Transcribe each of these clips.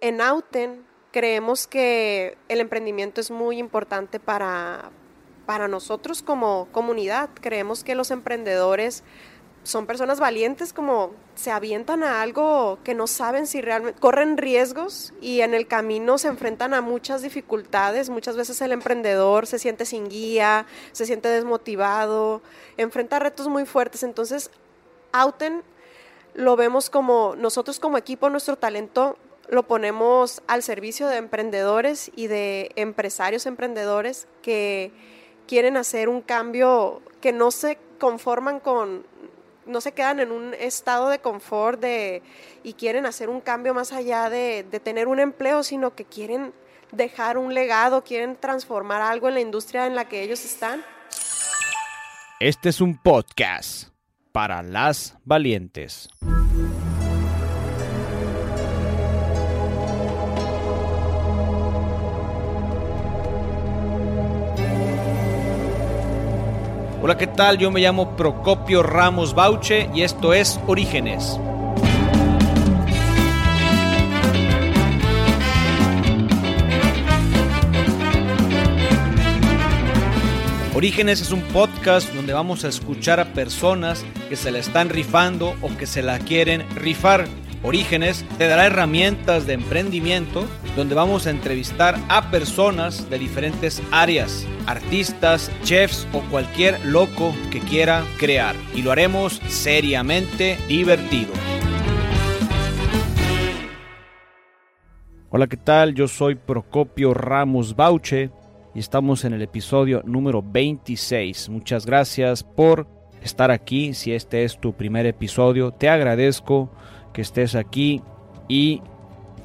en Auten creemos que el emprendimiento es muy importante para, para nosotros como comunidad. Creemos que los emprendedores son personas valientes como se avientan a algo que no saben si realmente corren riesgos y en el camino se enfrentan a muchas dificultades. Muchas veces el emprendedor se siente sin guía, se siente desmotivado, enfrenta retos muy fuertes. Entonces, Auten lo vemos como nosotros como equipo, nuestro talento lo ponemos al servicio de emprendedores y de empresarios emprendedores que quieren hacer un cambio, que no se conforman con, no se quedan en un estado de confort de, y quieren hacer un cambio más allá de, de tener un empleo, sino que quieren dejar un legado, quieren transformar algo en la industria en la que ellos están. Este es un podcast para las valientes. Hola, ¿qué tal? Yo me llamo Procopio Ramos Bauche y esto es Orígenes. Orígenes es un podcast donde vamos a escuchar a personas que se la están rifando o que se la quieren rifar. Orígenes te dará herramientas de emprendimiento donde vamos a entrevistar a personas de diferentes áreas, artistas, chefs o cualquier loco que quiera crear. Y lo haremos seriamente divertido. Hola, ¿qué tal? Yo soy Procopio Ramos Bauche y estamos en el episodio número 26. Muchas gracias por estar aquí. Si este es tu primer episodio, te agradezco que estés aquí y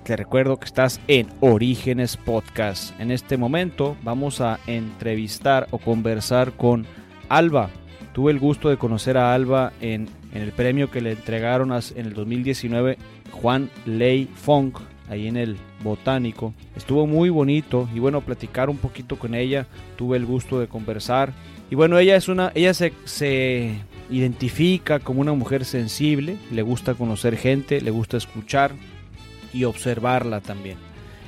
te recuerdo que estás en Orígenes Podcast. En este momento vamos a entrevistar o conversar con Alba. Tuve el gusto de conocer a Alba en, en el premio que le entregaron en el 2019 Juan Ley Fong, ahí en el Botánico. Estuvo muy bonito y bueno, platicar un poquito con ella. Tuve el gusto de conversar. Y bueno, ella es una, ella se identifica como una mujer sensible, le gusta conocer gente, le gusta escuchar y observarla también.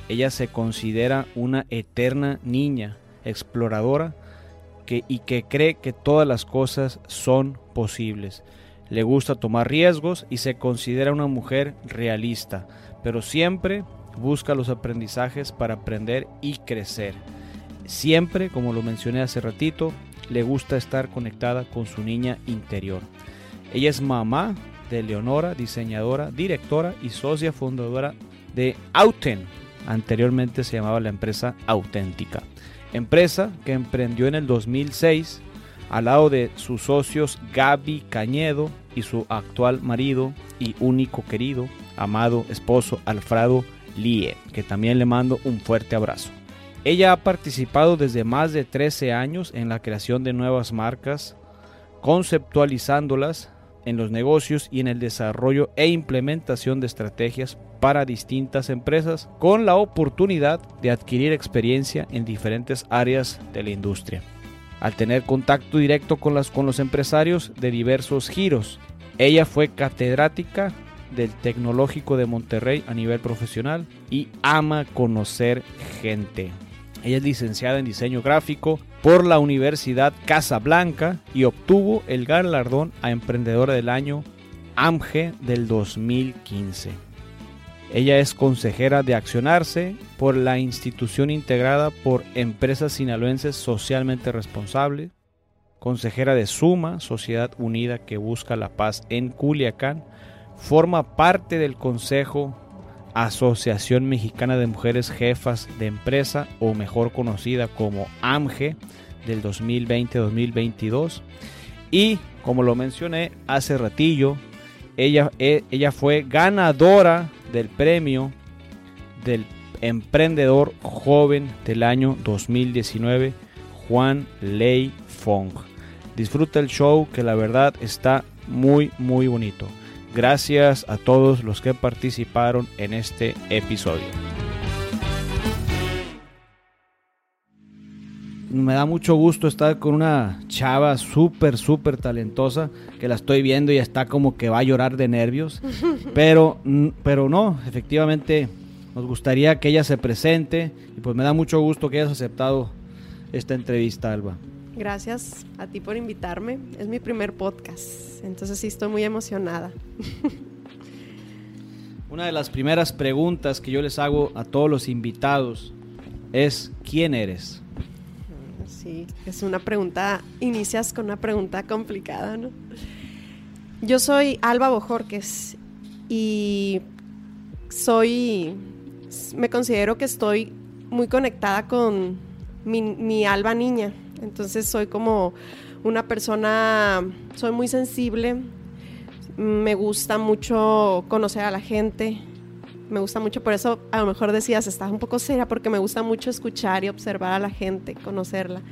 Ella se considera una eterna niña, exploradora, que, y que cree que todas las cosas son posibles. Le gusta tomar riesgos y se considera una mujer realista, pero siempre busca los aprendizajes para aprender y crecer. Siempre, como lo mencioné hace ratito, le gusta estar conectada con su niña interior. Ella es mamá de Leonora, diseñadora, directora y socia fundadora de Auten. Anteriormente se llamaba la empresa Auténtica. Empresa que emprendió en el 2006 al lado de sus socios Gaby Cañedo y su actual marido y único querido, amado esposo Alfredo Lie, que también le mando un fuerte abrazo. Ella ha participado desde más de 13 años en la creación de nuevas marcas, conceptualizándolas en los negocios y en el desarrollo e implementación de estrategias para distintas empresas con la oportunidad de adquirir experiencia en diferentes áreas de la industria. Al tener contacto directo con, las, con los empresarios de diversos giros, ella fue catedrática del Tecnológico de Monterrey a nivel profesional y ama conocer gente. Ella es licenciada en diseño gráfico por la Universidad Casablanca y obtuvo el galardón a Emprendedora del Año AMGE del 2015. Ella es consejera de Accionarse por la institución integrada por Empresas Sinaloenses Socialmente Responsables, consejera de Suma, Sociedad Unida que busca la paz en Culiacán, forma parte del Consejo Asociación Mexicana de Mujeres Jefas de Empresa, o mejor conocida como AMGE, del 2020-2022. Y como lo mencioné hace ratillo, ella, e, ella fue ganadora del premio del emprendedor joven del año 2019, Juan Lei Fong. Disfruta el show que la verdad está muy muy bonito. Gracias a todos los que participaron en este episodio. Me da mucho gusto estar con una chava súper, súper talentosa que la estoy viendo y está como que va a llorar de nervios. Pero, pero no, efectivamente Nos gustaría que ella se presente y pues me da mucho gusto que hayas aceptado esta entrevista, Alba. Gracias a ti por invitarme. Es mi primer podcast, entonces sí estoy muy emocionada. Una de las primeras preguntas que yo les hago a todos los invitados es ¿quién eres? Sí, es una pregunta, inicias con una pregunta complicada, ¿no? Yo soy Alba Bojorques y soy, me considero que estoy muy conectada con mi, mi Alba niña. Entonces soy como una persona, soy muy sensible, me gusta mucho conocer a la gente, me gusta mucho, por eso a lo mejor decías, estás un poco seria, porque me gusta mucho escuchar y observar a la gente, conocerla.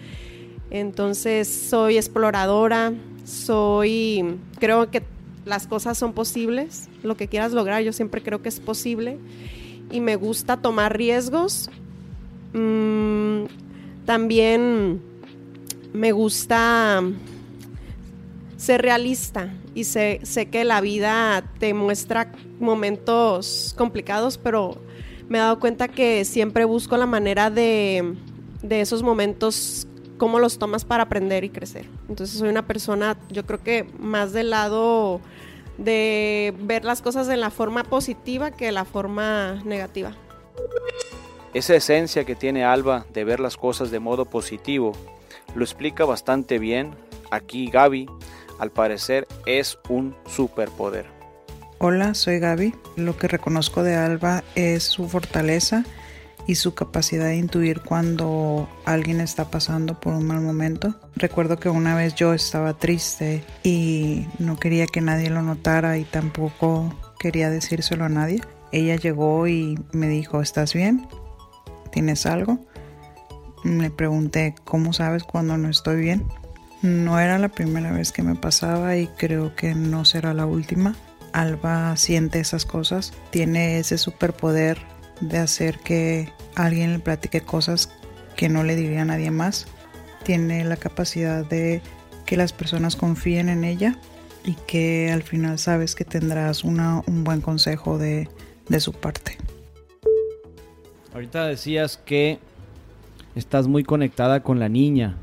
Entonces soy exploradora, soy, creo que las cosas son posibles, lo que quieras lograr, yo siempre creo que es posible y me gusta tomar riesgos. Mm, también me gusta ser realista y sé, que la vida te muestra momentos complicados, pero me he dado cuenta que siempre busco la manera de, de esos momentos, cómo los tomas para aprender y crecer. Entonces soy una persona, yo creo que más del lado de ver las cosas de la forma positiva que la forma negativa. Esa esencia que tiene Alba de ver las cosas de modo positivo lo explica bastante bien. Aquí Gaby, al parecer, es un superpoder. Hola, soy Gaby. Lo que reconozco de Alba es su fortaleza y su capacidad de intuir cuando alguien está pasando por un mal momento. Recuerdo que una vez yo estaba triste y no quería que nadie lo notara y tampoco quería decírselo a nadie. Ella llegó y me dijo, ¿estás bien? ¿Tienes algo? Me pregunté, ¿cómo sabes cuando no estoy bien? No era la primera vez que me pasaba y creo que no será la última. Alba siente esas cosas, tiene ese superpoder de hacer que alguien le platique cosas que no le diría a nadie más. Tiene la capacidad de que las personas confíen en ella y que al final sabes que tendrás una, un buen consejo de, de su parte. Ahorita decías que estás muy conectada con la niña.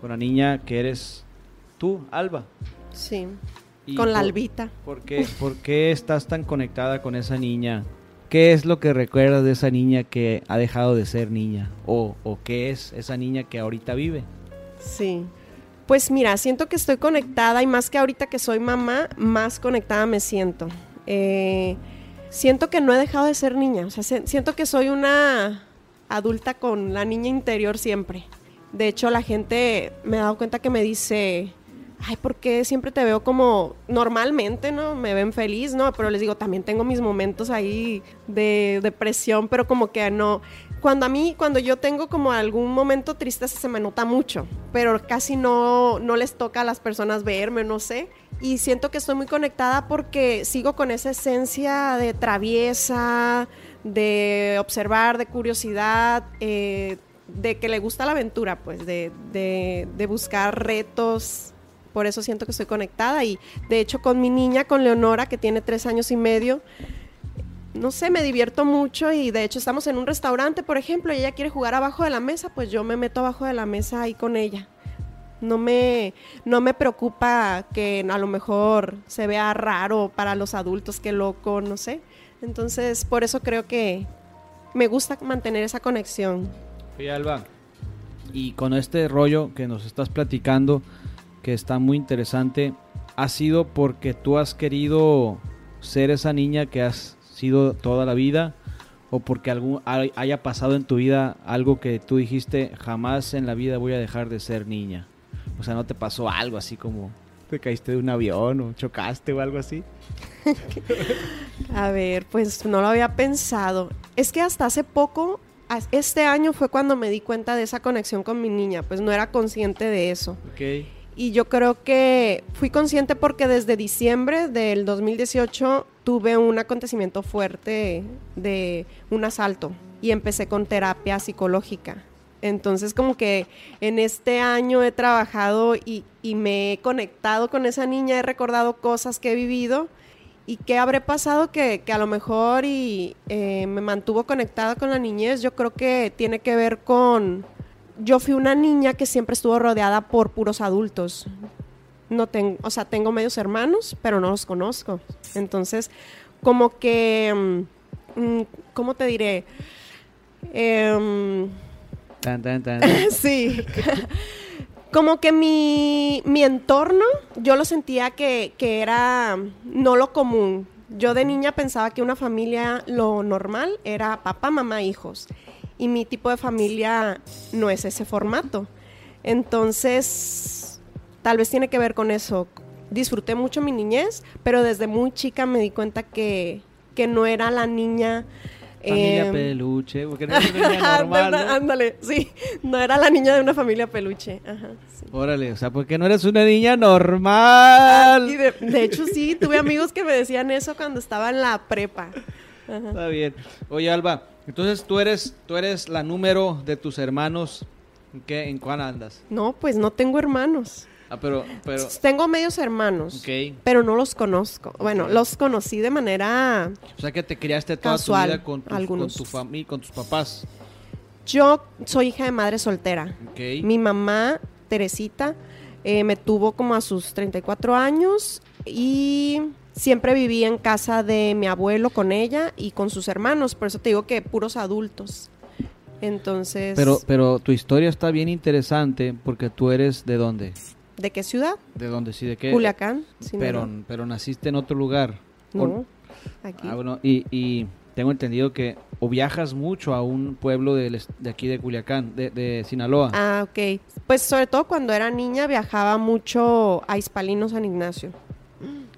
Con la niña que eres tú, Alba. Sí. con la albita. ¿por qué, ¿Por qué estás tan conectada con esa niña? ¿Qué es lo que recuerdas de esa niña que ha dejado de ser niña? ¿O, o qué es esa niña que ahorita vive? Sí. Pues mira, siento que estoy conectada y más que ahorita que soy mamá, más conectada me siento. Eh, siento que no he dejado de ser niña. O sea, siento que soy una adulta con la niña interior siempre. De hecho, la gente me ha dado cuenta que me dice, ay, ¿por qué siempre te veo como normalmente, ¿no? Me ven feliz, ¿no? Pero les digo, también tengo mis momentos ahí de depresión, pero como que no. Cuando a mí, cuando yo tengo como algún momento triste, se me nota mucho, pero casi no, no les toca a las personas verme, no sé. Y siento que estoy muy conectada porque sigo con esa esencia de traviesa, de observar, de curiosidad, eh, de que le gusta la aventura, pues, de, de, buscar retos. Por eso siento que estoy conectada. Y de hecho, con mi niña, con Leonora, que tiene tres años y medio, no sé, me divierto mucho y de hecho estamos en un restaurante, por ejemplo, y ella quiere jugar abajo de la mesa, pues yo me meto abajo de la mesa ahí con ella. No me, no me preocupa que a lo mejor se vea raro para los adultos, que loco, no sé. Entonces, por eso creo que me gusta mantener esa conexión. Oye, Alba, y con este rollo que nos estás platicando, que está muy interesante, ¿ha sido porque tú has querido ser esa niña que has sido toda la vida? ¿O porque algún, haya pasado en tu vida algo que tú dijiste, jamás en la vida voy a dejar de ser niña? O sea, ¿no te pasó algo así como te caíste de un avión o chocaste o algo así? A ver, pues no lo había pensado. Es que hasta hace poco, este año fue cuando me di cuenta de esa conexión con mi niña, pues no era consciente de eso. Y yo creo que fui consciente porque desde diciembre del 2018 tuve un acontecimiento fuerte de un asalto y empecé con terapia psicológica. Entonces como que en este año he trabajado y, me he conectado con esa niña, he recordado cosas que he vivido ¿Y qué habré pasado que, que a lo mejor y eh, me mantuvo conectada con la niñez? Yo creo que tiene que ver con... Yo fui una niña que siempre estuvo rodeada por puros adultos. No tengo, o sea, tengo medios hermanos, pero no los conozco. Entonces, como que, mm, mm, ¿cómo te diré? Em, Sí. Como que mi, mi entorno, yo lo sentía que, que era no lo común. Yo de niña pensaba que una familia, lo normal era papá, mamá, hijos. Y mi tipo de familia no es ese formato. Entonces, tal vez tiene que ver con eso. Disfruté mucho mi niñez, pero desde muy chica me di cuenta que, que no era la niña... Familia em, peluche, porque no es una niña normal, ¿no? Ándale, sí. No era la niña de una familia peluche. Ajá, sí. Órale, o sea, porque no eres una niña normal. Y de, de hecho, sí, tuve amigos que me decían eso cuando estaba en la prepa. Ajá. Está bien. Oye, Alba, entonces tú eres, tú eres la número de tus hermanos. ¿En qué? ¿En cuál andas? No, pues no tengo hermanos. Ah, pero, pero, Tengo medios hermanos, pero no los conozco. Bueno, los conocí de manera... O sea que te criaste toda Casual, tu vida con, tus- con algunos. tu familia, con tus papás. Yo soy hija de madre soltera. Mi mamá, Teresita, eh, me tuvo como a sus 34 años y siempre viví en casa de mi abuelo con ella y con sus hermanos. Por eso te digo que puros adultos. Entonces, Pero, pero tu historia está bien interesante porque tú eres de dónde? ¿De qué ciudad? ¿De dónde? Sí, de qué. Culiacán. Sinaloa. Pero, pero naciste en otro lugar. No, aquí. Ah, bueno, y, y tengo entendido que o viajas mucho a un pueblo est- de, aquí de Culiacán, de, de Sinaloa. Ah, ok. Pues sobre todo cuando era niña viajaba mucho a Hispalino San Ignacio.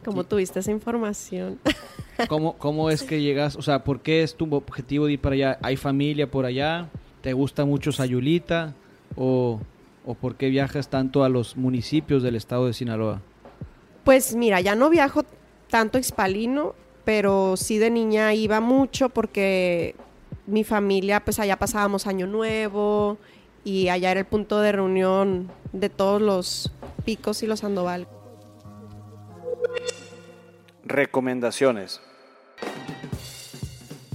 Como tuviste esa información. ¿Cómo, ¿Cómo es que llegas? O sea, ¿por qué es tu objetivo de ir para allá? ¿Hay familia por allá? ¿Te gusta mucho Sayulita? ¿O, o por qué viajas tanto a los municipios del estado de Sinaloa? Pues mira, ya no viajo tanto a Hispalino, pero sí de niña iba mucho porque mi familia, pues allá pasábamos Año Nuevo y allá era el punto de reunión de todos los picos y los Sandoval. Recomendaciones.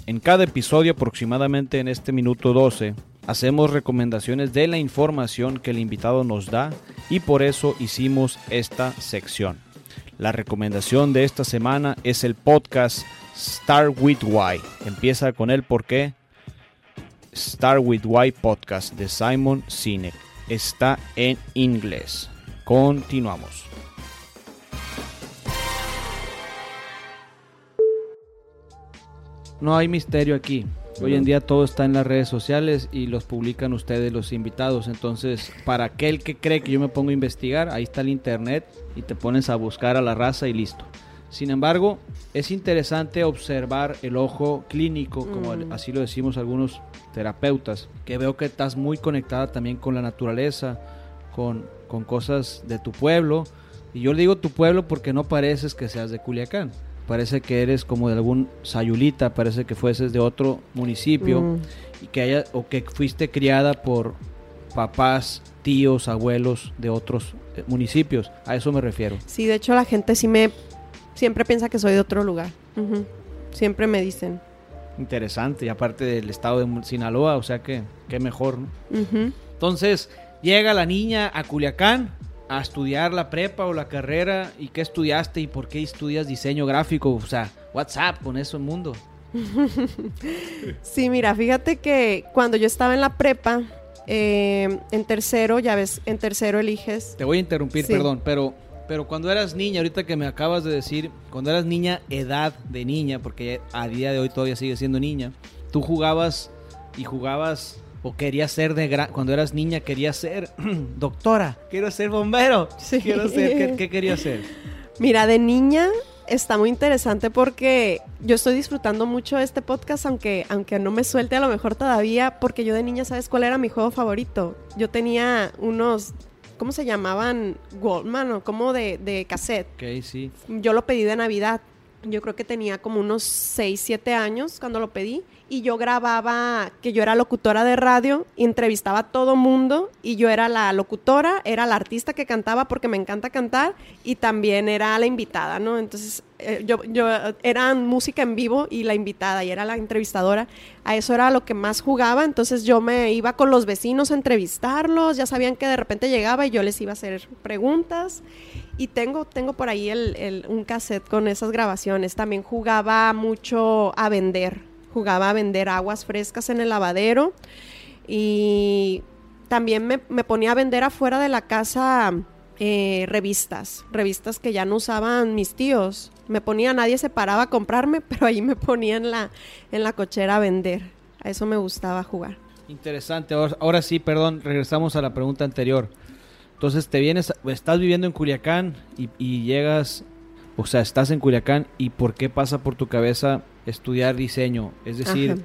En cada episodio, aproximadamente en este minuto 12, hacemos recomendaciones de la información que el invitado nos da y por eso hicimos esta sección. La recomendación de esta semana es el podcast Star with Why. Empieza con el por qué. Star with Why podcast de Simon Sinek. Está en inglés. Continuamos. No hay misterio aquí. Hoy en día todo está en las redes sociales y los publican ustedes los invitados. Entonces, para aquel que cree que yo me pongo a investigar, ahí está el internet y te pones a buscar a la raza y listo. Sin embargo, es interesante observar el ojo clínico, como Mm. así lo decimos algunos terapeutas, que veo que estás muy conectada también con la naturaleza, con, con cosas de tu pueblo. Y yo le digo tu pueblo porque no pareces que seas de Culiacán. Parece que eres como de algún sayulita, parece que fueses de otro municipio Mm. y que haya o que fuiste criada por papás, tíos, abuelos de otros eh, municipios. A eso me refiero. Sí, de hecho la gente sí me siempre piensa que soy de otro lugar. Siempre me dicen. Interesante, y aparte del estado de Sinaloa, o sea que qué mejor, ¿no? Entonces, llega la niña a Culiacán a estudiar la prepa o la carrera. ¿Y qué estudiaste y por qué estudias diseño gráfico? O sea, WhatsApp con eso el mundo. Sí, mira, fíjate que cuando yo estaba en la prepa, eh, en tercero, ya ves, en tercero eliges. Te voy a interrumpir, Sí. perdón, pero, pero cuando eras niña, ahorita que me acabas de decir, cuando eras niña, edad de niña, porque a día de hoy todavía sigue siendo niña, tú jugabas y jugabas o querías ser de gran, cuando eras niña querías ser doctora, quiero ser bombero, Sí. quiero ser, ¿qué, qué querías ser? Mira, de niña está muy interesante porque yo estoy disfrutando mucho de este podcast, aunque, aunque no me suelte a lo mejor todavía, porque yo de niña, ¿sabes cuál era mi juego favorito? Yo tenía unos, ¿cómo se llamaban? Goldman o como de, de cassette. Ok, sí. Yo lo pedí de Navidad yo creo que tenía como unos 6, 7 años cuando lo pedí y yo grababa que yo era locutora de radio, entrevistaba a todo mundo y yo era la locutora, era la artista que cantaba porque me encanta cantar y también era la invitada, ¿no? Entonces eh, yo, yo era música en vivo y la invitada y era la entrevistadora. A eso era lo que más jugaba, entonces yo me iba con los vecinos a entrevistarlos, ya sabían que de repente llegaba y yo les iba a hacer preguntas y tengo, tengo por ahí un cassette con esas grabaciones. También jugaba mucho a vender. Jugaba a vender aguas frescas en el lavadero. Y también me, ponía a vender afuera de la casa eh, revistas. Revistas que ya no usaban mis tíos. Me ponía, nadie se paraba a comprarme, pero ahí me ponía en la, en la cochera a vender. A eso me gustaba jugar. Interesante. ahora sí, perdón, regresamos a la pregunta anterior. Entonces te vienes, estás viviendo en Culiacán y, llegas, o sea, estás en Culiacán y ¿por qué pasa por tu cabeza estudiar diseño? Es decir,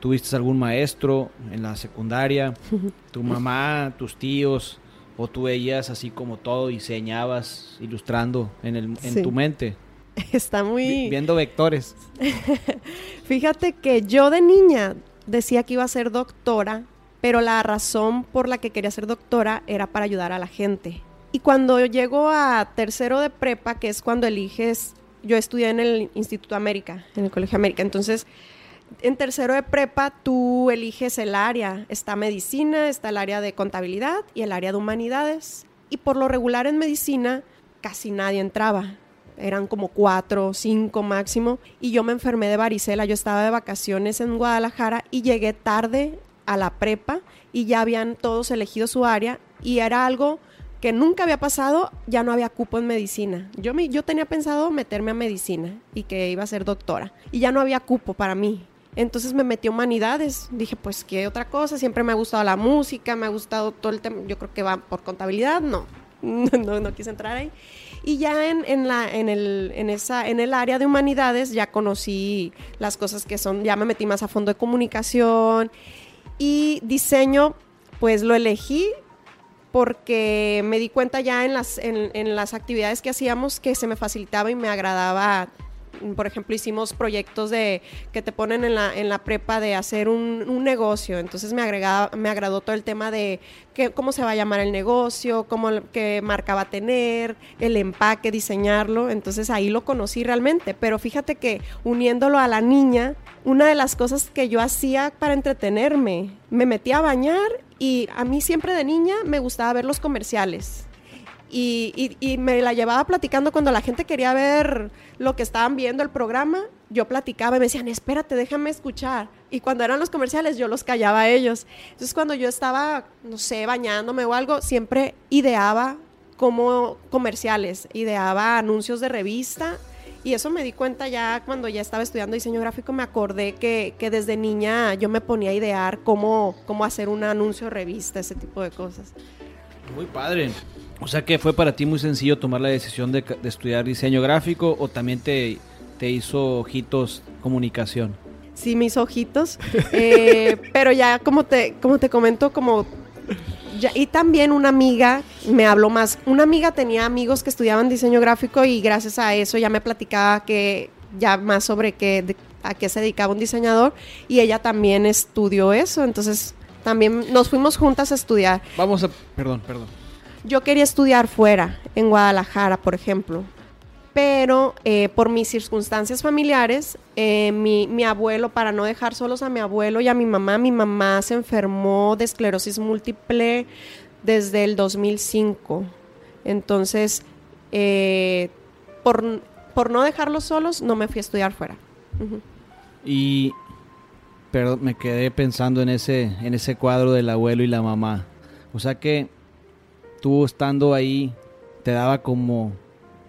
¿tuviste algún maestro en la secundaria? ¿Tu mamá, tus tíos? ¿O tú veías así como todo, diseñabas, ilustrando en, el, en tu mente? Está muy... viendo vectores. Fíjate que yo de niña decía que iba a ser doctora pero la razón por la que quería ser doctora era para ayudar a la gente. Y cuando llego a tercero de prepa, que es cuando eliges, yo estudié en el Instituto América, en el Colegio América, entonces en tercero de prepa tú eliges el área, está medicina, está el área de contabilidad y el área de humanidades. Y por lo regular en medicina casi nadie entraba, eran como cuatro, cinco máximo, y yo me enfermé de varicela, yo estaba de vacaciones en Guadalajara y llegué tarde a la prepa y ya habían todos elegido su área y era algo que nunca había pasado, ya no había cupo en medicina. Yo, me, yo tenía pensado meterme a medicina y que iba a ser doctora y ya no había cupo para mí. Entonces me metí a humanidades. Dije, pues, ¿qué otra cosa? Siempre me ha gustado la música, me ha gustado todo el tema. Yo creo que va por contabilidad, no. No, no, quise entrar ahí. Y ya en, en, la, en, el, en, esa, en el área de humanidades ya conocí las cosas que son, ya me metí más a fondo de comunicación y diseño, pues lo elegí porque me di cuenta ya en las, en, las actividades que hacíamos que se me facilitaba y me agradaba por ejemplo, hicimos proyectos de que te ponen en la, en la prepa de hacer un, negocio. Entonces me agregaba, me agradó todo el tema de que, cómo se va a llamar el negocio, cómo qué marca va a tener, el empaque, diseñarlo. Entonces ahí lo conocí realmente. Pero fíjate que uniéndolo a la niña, una de las cosas que yo hacía para entretenerme, me metía a bañar y a mí siempre de niña me gustaba ver los comerciales. Y, y, me la llevaba platicando cuando la gente quería ver lo que estaban viendo el programa, yo platicaba y me decían, espérate, déjame escuchar. Y cuando eran los comerciales, yo los callaba a ellos. Entonces, cuando yo estaba, no sé, bañándome o algo, siempre ideaba como comerciales, ideaba anuncios de revista y eso me di cuenta ya cuando ya estaba estudiando diseño gráfico, me acordé que, que desde niña yo me ponía a idear cómo, cómo hacer un anuncio revista, ese tipo de cosas. Muy padre. O sea que fue para ti muy sencillo tomar la decisión de, de estudiar diseño gráfico o también te, te hizo ojitos comunicación. Sí, hizo ojitos. Eh, pero ya como te, como te comento, como y también una amiga me habló más. Una amiga tenía amigos que estudiaban diseño gráfico y gracias a eso ya me platicaba que ya más sobre qué, a qué se dedicaba un diseñador y ella también estudió eso. Entonces también nos fuimos juntas a estudiar. Vamos a, perdón, perdón. Yo quería estudiar fuera, en Guadalajara, por ejemplo pero eh, por mis circunstancias familiares, eh, mi, mi, abuelo, para no dejar solos a mi abuelo y a mi mamá, mi mamá se enfermó de esclerosis múltiple desde el 2005. Entonces, eh, por, por, no dejarlos solos, no me fui a estudiar fuera. Y pero me quedé pensando en ese, en ese cuadro del abuelo y la mamá. O sea que tú estando ahí, te daba como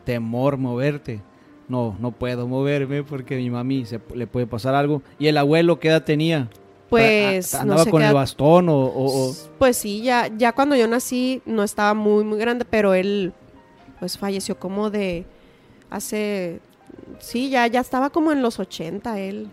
temor moverte. No, no puedo moverme porque mi mami se, le puede pasar algo. ¿Y el abuelo qué edad tenía? Pues andaba con el bastón o, Pues sí, ya, ya cuando yo nací no estaba muy, muy grande, pero él pues falleció como de hace... Sí, ya, ya estaba como en los 80 él.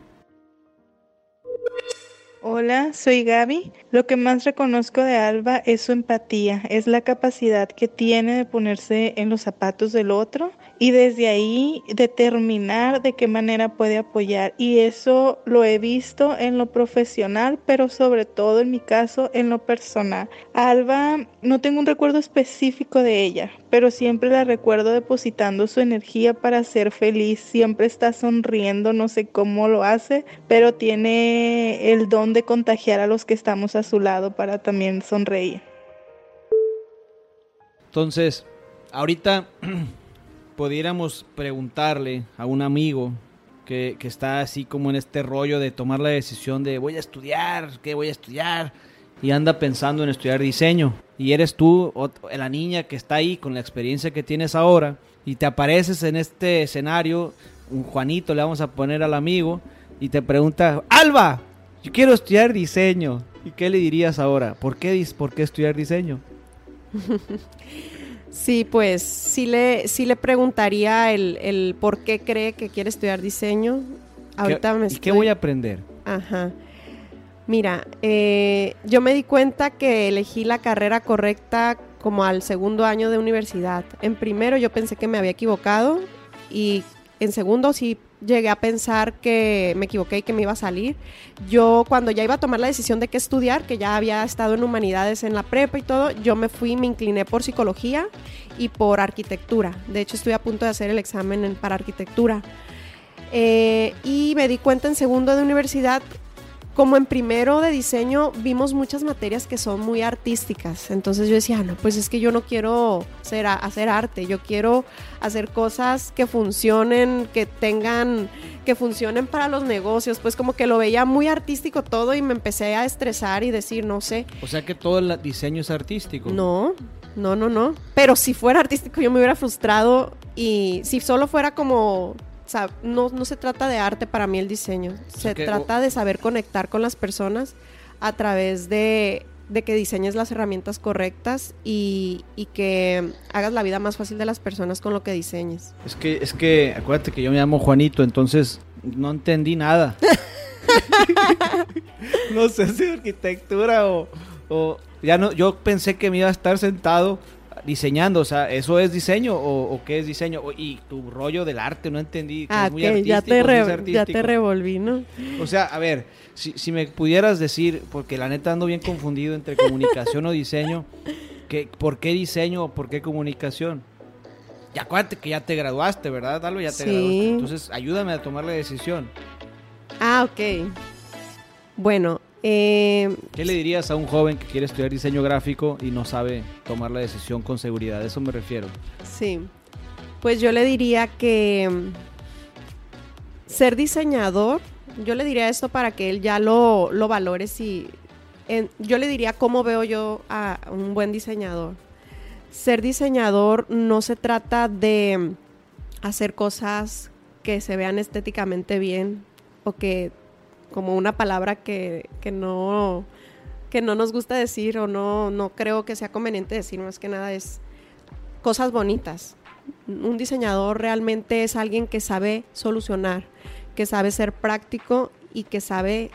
Hola, soy Gaby. Lo que más reconozco de Alba es su empatía, es la capacidad que tiene de ponerse en los zapatos del otro y desde ahí determinar de qué manera puede apoyar. Y eso lo he visto en lo profesional, pero sobre todo en mi caso en lo personal. Alba, no tengo un recuerdo específico de ella, pero siempre la recuerdo depositando su energía para ser feliz. Siempre está sonriendo, no sé cómo lo hace, pero tiene el don de contagiar a los que estamos a su lado para también sonreír. Entonces, ahorita pudiéramos preguntarle a un amigo que, que, está así como en este rollo de tomar la decisión de voy a estudiar, ¿qué voy a estudiar? Y anda pensando en estudiar diseño. Y eres tú, la niña que está ahí con la experiencia que tienes ahora, y te apareces en este escenario, un Juanito le vamos a poner al amigo, y te pregunta, Alba, yo quiero estudiar diseño. ¿Y qué le dirías ahora? ¿Por qué, por qué estudiar diseño? Sí, pues sí le, sí le preguntaría el, el por qué cree que quiere estudiar diseño. Ahorita me ¿Y qué voy a aprender? Ajá. Mira, eh, yo me di cuenta que elegí la carrera correcta como al segundo año de universidad. En primero yo pensé que me había equivocado y en segundo sí llegué a pensar que me equivoqué y que me iba a salir. Yo cuando ya iba a tomar la decisión de qué estudiar, que ya había estado en humanidades en la prepa y todo, yo me fui, me incliné por psicología y por arquitectura. De hecho, estoy a punto de hacer el examen para arquitectura. Eh, y me di cuenta en segundo de universidad como en primero de diseño vimos muchas materias que son muy artísticas. Entonces yo decía, no, pues es que yo no quiero hacer, hacer arte, yo quiero hacer cosas que funcionen, que tengan, que funcionen para los negocios. Pues como que lo veía muy artístico todo y me empecé a estresar y decir, no sé. O sea que todo el diseño es artístico. No, no, no, no. Pero si fuera artístico yo me hubiera frustrado y si solo fuera como no, no se trata de arte para mí el diseño. Se trata de saber conectar con las personas a través de, que diseñes las herramientas correctas y, que hagas la vida más fácil de las personas con lo que diseñes. Es que, es que, acuérdate que yo me llamo Juanito, entonces no entendí nada. no sé si arquitectura o, o, ya no, yo pensé que me iba a estar sentado diseñando, o sea, ¿eso es diseño o, qué es diseño? y tu rollo del arte, no entendí. ah, que ya te, ya te revolví, ¿no? O sea, a ver, si, si, me pudieras decir, porque la neta ando bien confundido entre comunicación o diseño, que, ¿por qué diseño o por qué comunicación? Ya acuérdate que ya te graduaste, ¿verdad? Dalo, ya te graduaste. Entonces, ayúdame a tomar la decisión. Ah, ok. Bueno, eh, ¿Qué le dirías a un joven que quiere estudiar diseño gráfico y no sabe tomar la decisión con seguridad? A eso me refiero. Sí, pues yo le diría que mm, ser diseñador, yo le diría esto para que él ya lo, lo valore. Si, yo le diría cómo veo yo a un buen diseñador. Ser diseñador no se trata de mm, hacer cosas que se vean estéticamente bien o que como una palabra que, no, que no nos gusta decir o no, no creo que sea conveniente decir, más que nada es cosas bonitas. Un diseñador realmente es alguien que sabe solucionar, que sabe ser práctico y que sabe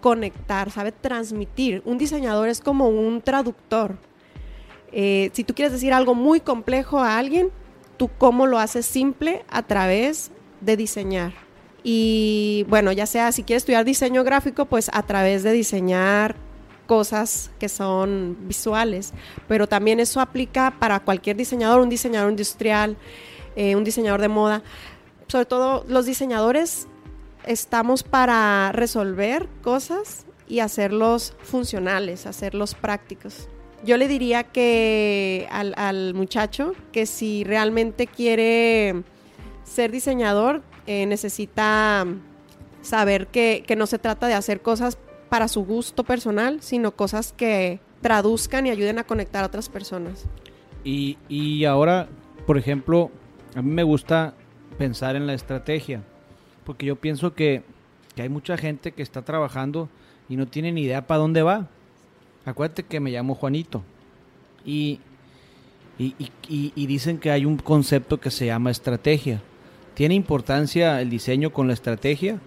conectar, sabe transmitir. Un diseñador es como un traductor. Eh, si tú quieres decir algo muy complejo a alguien, tú cómo lo haces simple a través de diseñar. Y bueno, ya sea si quieres estudiar diseño gráfico, pues a través de diseñar cosas que son visuales, pero también eso aplica para cualquier diseñador, un diseñador industrial, eh, un diseñador de moda. Sobre todo los diseñadores estamos para resolver cosas y hacerlos funcionales, hacerlos prácticos. Yo le diría que al, al muchacho que si realmente quiere ser diseñador, eh, necesita saber que, no se trata de hacer cosas para su gusto personal, sino cosas que traduzcan y ayuden a conectar a otras personas. Y, y ahora, por ejemplo, a mí me gusta pensar en la estrategia, porque yo pienso que, que hay mucha gente que está trabajando y no tiene ni idea para dónde va. Acuérdate que me llamo Juanito. Y, y, dicen que hay un concepto que se llama estrategia. ¿Tiene importancia el diseño con la estrategia?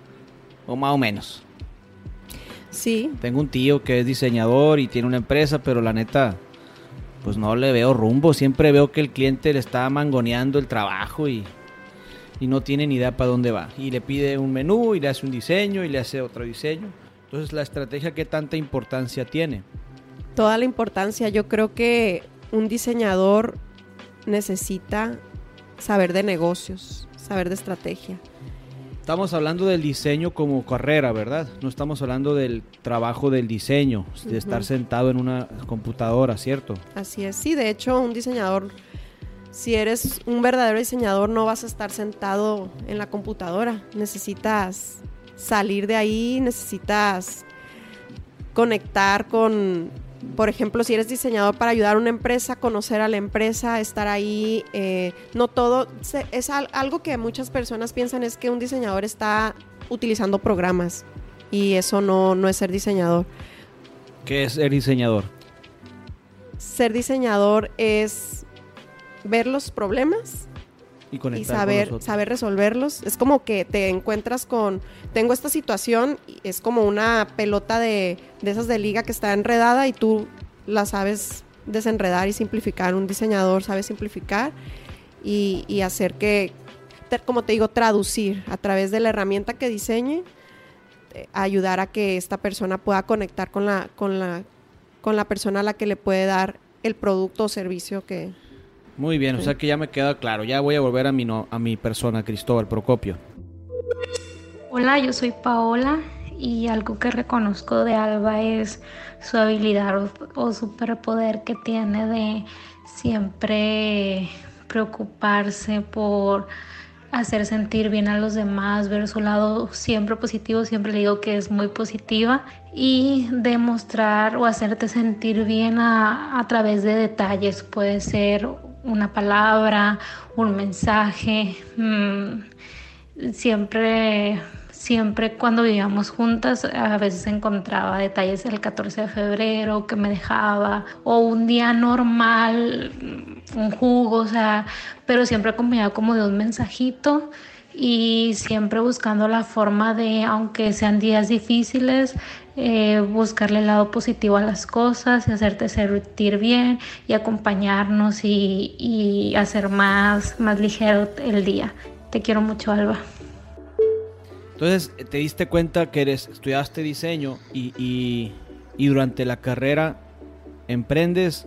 ¿O más o menos? Sí. Tengo un tío que es diseñador y tiene una empresa, pero la neta, pues no le veo rumbo. Siempre veo que el cliente le está mangoneando el trabajo y, y no tiene ni idea para dónde va. Y le pide un menú y le hace un diseño y le hace otro diseño. Entonces, la estrategia, ¿qué tanta importancia tiene? Toda la importancia. Yo creo que un diseñador necesita saber de negocios, saber de estrategia. Estamos hablando del diseño como carrera, ¿verdad? No estamos hablando del trabajo del diseño, de estar sentado en una computadora, ¿cierto? Así es. Sí, de hecho, un diseñador, si eres un verdadero diseñador, no vas a estar sentado en la computadora. Necesitas salir de ahí, necesitas conectar con, por ejemplo, si eres diseñador para ayudar a una empresa, conocer a la empresa, estar ahí. eh, no todo, se- es al- algo que muchas personas piensan es que un diseñador está utilizando programas y eso no, no es ser diseñador. ¿Qué es ser diseñador? ser diseñador es ver los problemas Y y conectar con saber, resolverlos. Es como que te encuentras con, tengo esta situación, y es como una pelota de, de esas de liga que está enredada y tú la sabes desenredar y simplificar. Un diseñador sabe simplificar y, y hacer que, como te digo, traducir a través de la herramienta que diseñe, eh, ayudar a que esta persona pueda conectar con la, con la, con la persona a la que le puede dar el producto o servicio que, Muy bien, o sea que ya me queda claro. Ya voy a volver a mi, no- a mi persona, Cristóbal Procopio. Hola, yo soy Paola y algo que reconozco de Alba es su habilidad o, o superpoder que tiene de siempre preocuparse por hacer sentir bien a los demás, ver su lado siempre positivo, siempre le digo que es muy positiva y demostrar o hacerte sentir bien a, a través de detalles, puede ser una palabra, un mensaje, mm, siempre, siempre cuando vivíamos juntas, a veces encontraba detalles del 14 de febrero que me dejaba, o un día normal, un jugo, o sea, pero siempre acompañado como de un mensajito y siempre buscando la forma de, aunque sean días difíciles, eh, buscarle el lado positivo a las cosas y hacerte sentir bien y acompañarnos y, y hacer más, más ligero el día. Te quiero mucho, Alba. Entonces, te diste cuenta que eres, estudiaste diseño y, y- y durante la carrera emprendes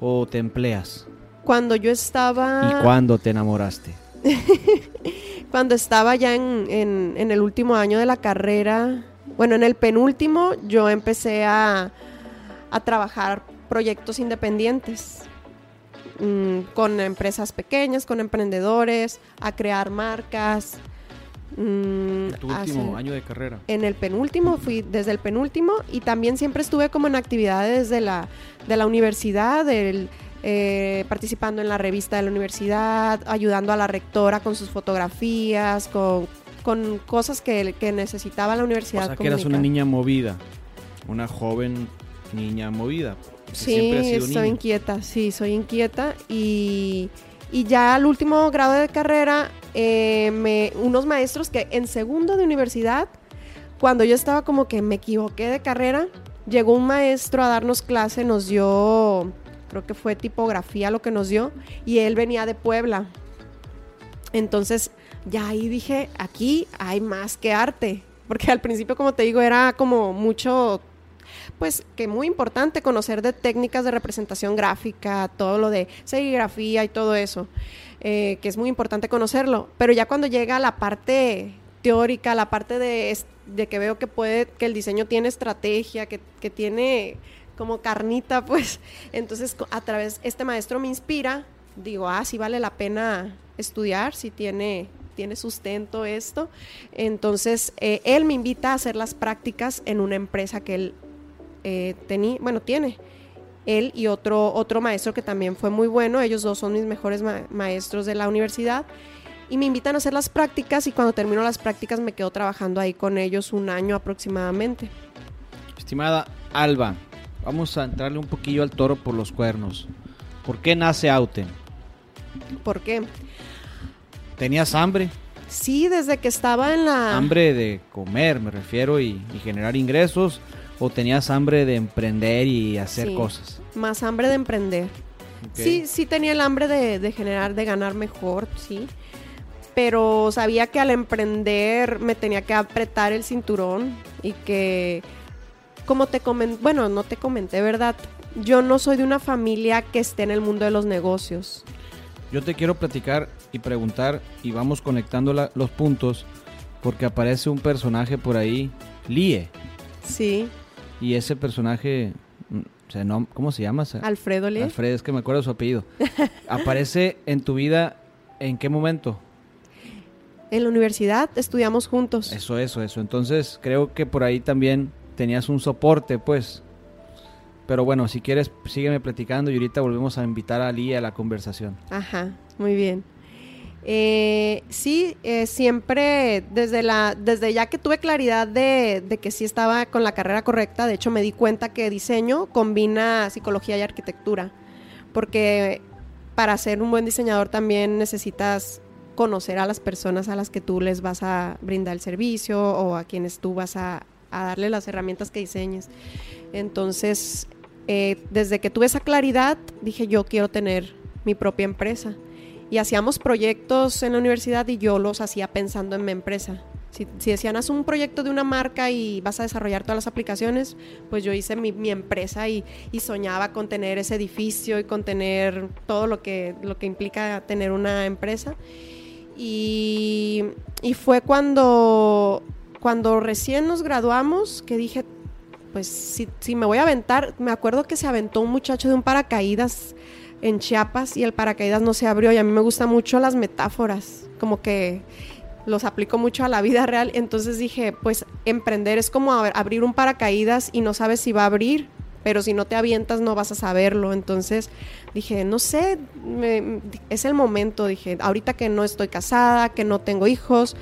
o te empleas. Cuando yo estaba... ¿Y cuándo te enamoraste? Cuando estaba ya en, en- en el último año de la carrera, bueno, en el penúltimo, yo empecé a, a trabajar proyectos independientes mm, con empresas pequeñas, con emprendedores, a crear marcas. mm, En tu último año de carrera. en el penúltimo, fui desde el penúltimo y también siempre estuve como en actividades de la, de la universidad, del, eh, participando en la revista de la universidad, ayudando a la rectora con sus fotografías, con, con cosas que, que necesitaba la O universidad. sea que eras una niña movida. Una joven niña movida. Sí, soy niña. inquieta, sí, soy inquieta y, y ya al último grado de carrera, eh, me, unos maestros que en segundo de universidad, cuando yo estaba como que me equivoqué de carrera, llegó un maestro a darnos clase, nos dio, creo que fue tipografía lo que nos dio, y él venía de Puebla. Entonces, ya ahí dije, aquí hay más que arte, porque al principio, como te digo, era como mucho pues que muy importante conocer de técnicas de representación gráfica, todo lo de serigrafía y todo eso, eh, que es muy importante conocerlo. Pero ya cuando llega la parte teórica, la parte de, de que veo que puede, que el diseño tiene estrategia, que, que tiene como carnita, pues, entonces a través, este maestro me inspira, digo, ah, sí vale la pena estudiar, si tiene tiene sustento esto. Entonces, eh, él me invita a hacer las prácticas en una empresa que él eh, tenía, bueno, tiene. Él y otro, otro maestro que también fue muy bueno, ellos dos son mis mejores ma- maestros de la universidad. Y me invitan a hacer las prácticas y cuando termino las prácticas me quedo trabajando ahí con ellos un año aproximadamente. Estimada Alba, vamos a entrarle un poquillo al toro por los cuernos. ¿Por qué nace Auten? ¿Por qué? ¿Tenías hambre? Sí, desde que estaba en la... Hambre de comer, me refiero, y, y generar ingresos. o tenías hambre de emprender y hacer Sí. cosas? Más hambre de emprender. Sí, sí tenía el hambre de, de generar, de ganar mejor, sí. Pero sabía que al emprender me tenía que apretar el cinturón y que, como te comenté, bueno, no te comenté, ¿verdad? Yo no soy de una familia que esté en el mundo de los negocios. Yo te quiero platicar y preguntar y vamos conectando la- los puntos porque aparece un personaje por ahí, Lie, Sí, y ese personaje, mm, ¿cómo se llama? Alfredo Lee. Alfred, es que me acuerdo de su apellido. ¿Aparece en tu vida en qué momento? En la universidad estudiamos juntos. Eso, eso, eso. Entonces creo que por ahí también tenías un soporte, pues. Pero bueno, si quieres, sígueme platicando y ahorita volvemos a invitar a Lee a la conversación. Ajá, muy bien. Eh, sí, eh, siempre desde la, desde ya que tuve claridad de, de que sí estaba con la carrera correcta, de hecho me di cuenta que diseño combina psicología y arquitectura, porque para ser un buen diseñador también necesitas conocer a las personas a las que tú les vas a brindar el servicio o a quienes tú vas a, a darle las herramientas que diseñes. Entonces, eh, desde que tuve esa claridad, dije yo quiero tener mi propia empresa. Y hacíamos proyectos en la universidad y yo los hacía pensando en mi empresa. Si, si decían, haz un proyecto de una marca y vas a desarrollar todas las aplicaciones, pues yo hice mi, mi empresa y, soñaba con tener ese edificio y con tener todo lo que, lo que implica tener una empresa. Y, y fue cuando, cuando recién nos graduamos que dije, pues si, me voy a aventar, me acuerdo que se aventó un muchacho de un paracaídas en Chiapas y el paracaídas no se abrió y a mí me gustan mucho las metáforas, como que los aplico mucho a la vida real, entonces dije, pues emprender es como abrir un paracaídas y no sabes si va a abrir, pero si no te avientas no vas a saberlo, entonces dije, no sé, me- es el momento, dije, ahorita que no estoy casada, que no tengo hijos,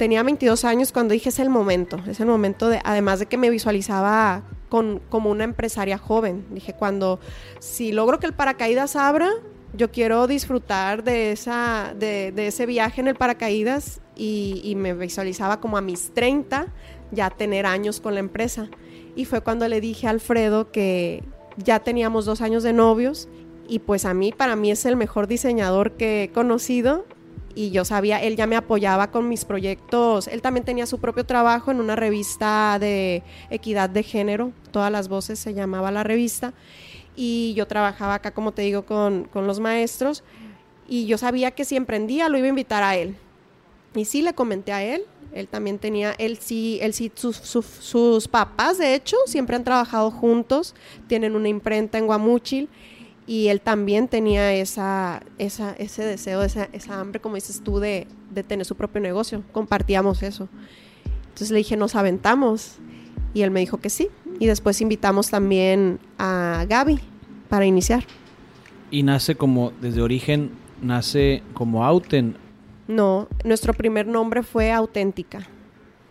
tenía 22 años cuando dije es el momento, es el momento de, además de que me visualizaba con, como una empresaria joven, dije cuando, si logro que el paracaídas abra, yo quiero disfrutar de, esa, de, de ese viaje en el paracaídas y, y me visualizaba como a mis 30 ya tener años con la empresa. Y fue cuando le dije a Alfredo que ya teníamos dos años de novios y pues a mí, para mí es el mejor diseñador que he conocido y yo sabía, él ya me apoyaba con mis proyectos. Él también tenía su propio trabajo en una revista de equidad de género, todas las voces se llamaba la revista. Y yo trabajaba acá, como te digo, con, con los maestros. Y yo sabía que si emprendía lo iba a invitar a él. Y sí le comenté a él. Él también tenía, él sí, él sí, sus, sus, sus papás, de hecho, siempre han trabajado juntos. Tienen una imprenta en Guamúchil y él también tenía esa, esa, ese deseo, esa, esa hambre, como dices tú, de, de tener su propio negocio. Compartíamos eso. Entonces le dije, nos aventamos. Y él me dijo que sí. Y después invitamos también a Gaby para iniciar. Y nace como, desde origen, nace como Auten. No, nuestro primer nombre fue Auténtica.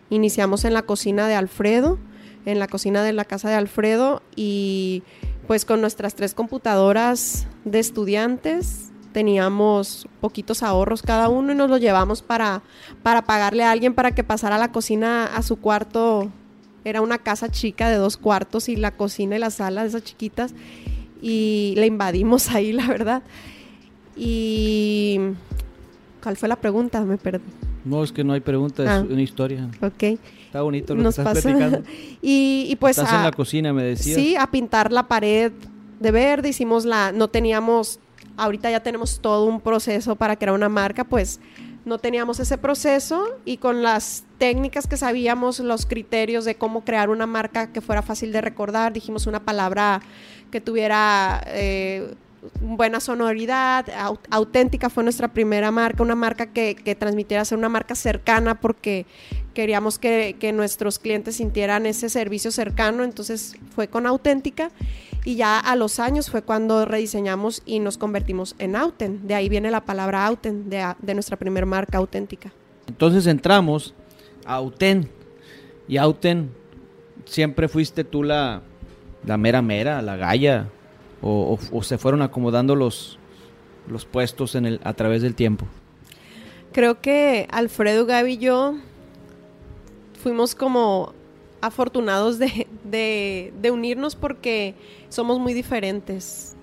Iniciamos en la cocina de Alfredo, en la cocina de la casa de Alfredo y pues con nuestras tres computadoras de estudiantes teníamos poquitos ahorros cada uno y nos los llevamos para, para pagarle a alguien para que pasara la cocina a su cuarto. Era una casa chica de dos cuartos y la cocina y la sala de esas chiquitas y le invadimos ahí, la verdad. Y ¿Cuál fue la pregunta? Me perdí. No, es que no hay pregunta, es Ah. una historia. Ok. Está bonito lo Nos que estás platicando. y, y pues estás en a- la cocina, me decías. sí, a pintar la pared de verde. Hicimos la, no teníamos, ahorita ya tenemos todo un proceso para crear una marca, pues no teníamos ese proceso y con las técnicas que sabíamos, los criterios de cómo crear una marca que fuera fácil de recordar, dijimos una palabra que tuviera eh, buena sonoridad, au- auténtica fue nuestra primera marca, una marca que, que transmitiera ser una marca cercana porque queríamos que, que nuestros clientes sintieran ese servicio cercano, entonces fue con auténtica y ya a los años fue cuando rediseñamos y nos convertimos en Auten, de ahí viene la palabra Auten, de, de nuestra primera marca auténtica. Entonces entramos a Auten. Y Auten, siempre fuiste tú la, la mera mera, la galla. O, se fueron acomodando los, los puestos a través del tiempo. Creo que Alfredo, Gaby y yo fuimos como afortunados de, de, unirnos porque somos muy diferentes.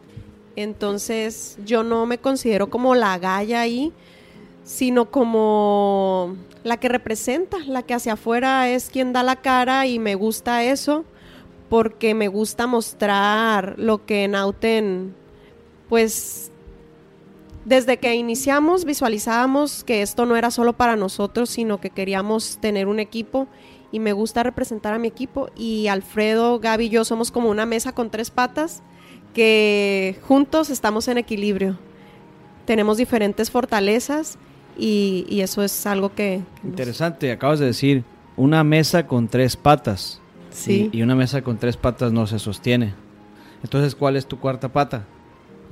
Entonces yo no me considero como la galla ahí, sino como la que representa, la que hacia afuera es quien da la cara y me gusta eso porque me gusta mostrar lo que en Auten, pues desde que iniciamos visualizábamos que esto no era solo para nosotros, sino que queríamos tener un equipo y me gusta representar a mi equipo y Alfredo, Gaby y yo somos como una mesa con tres patas que juntos estamos en equilibrio. Tenemos diferentes fortalezas y, eso es algo que... Interesante, acabas de decir, una mesa con tres patas. Sí. Y, y, una mesa con tres patas no se sostiene. Entonces, ¿cuál es tu cuarta pata?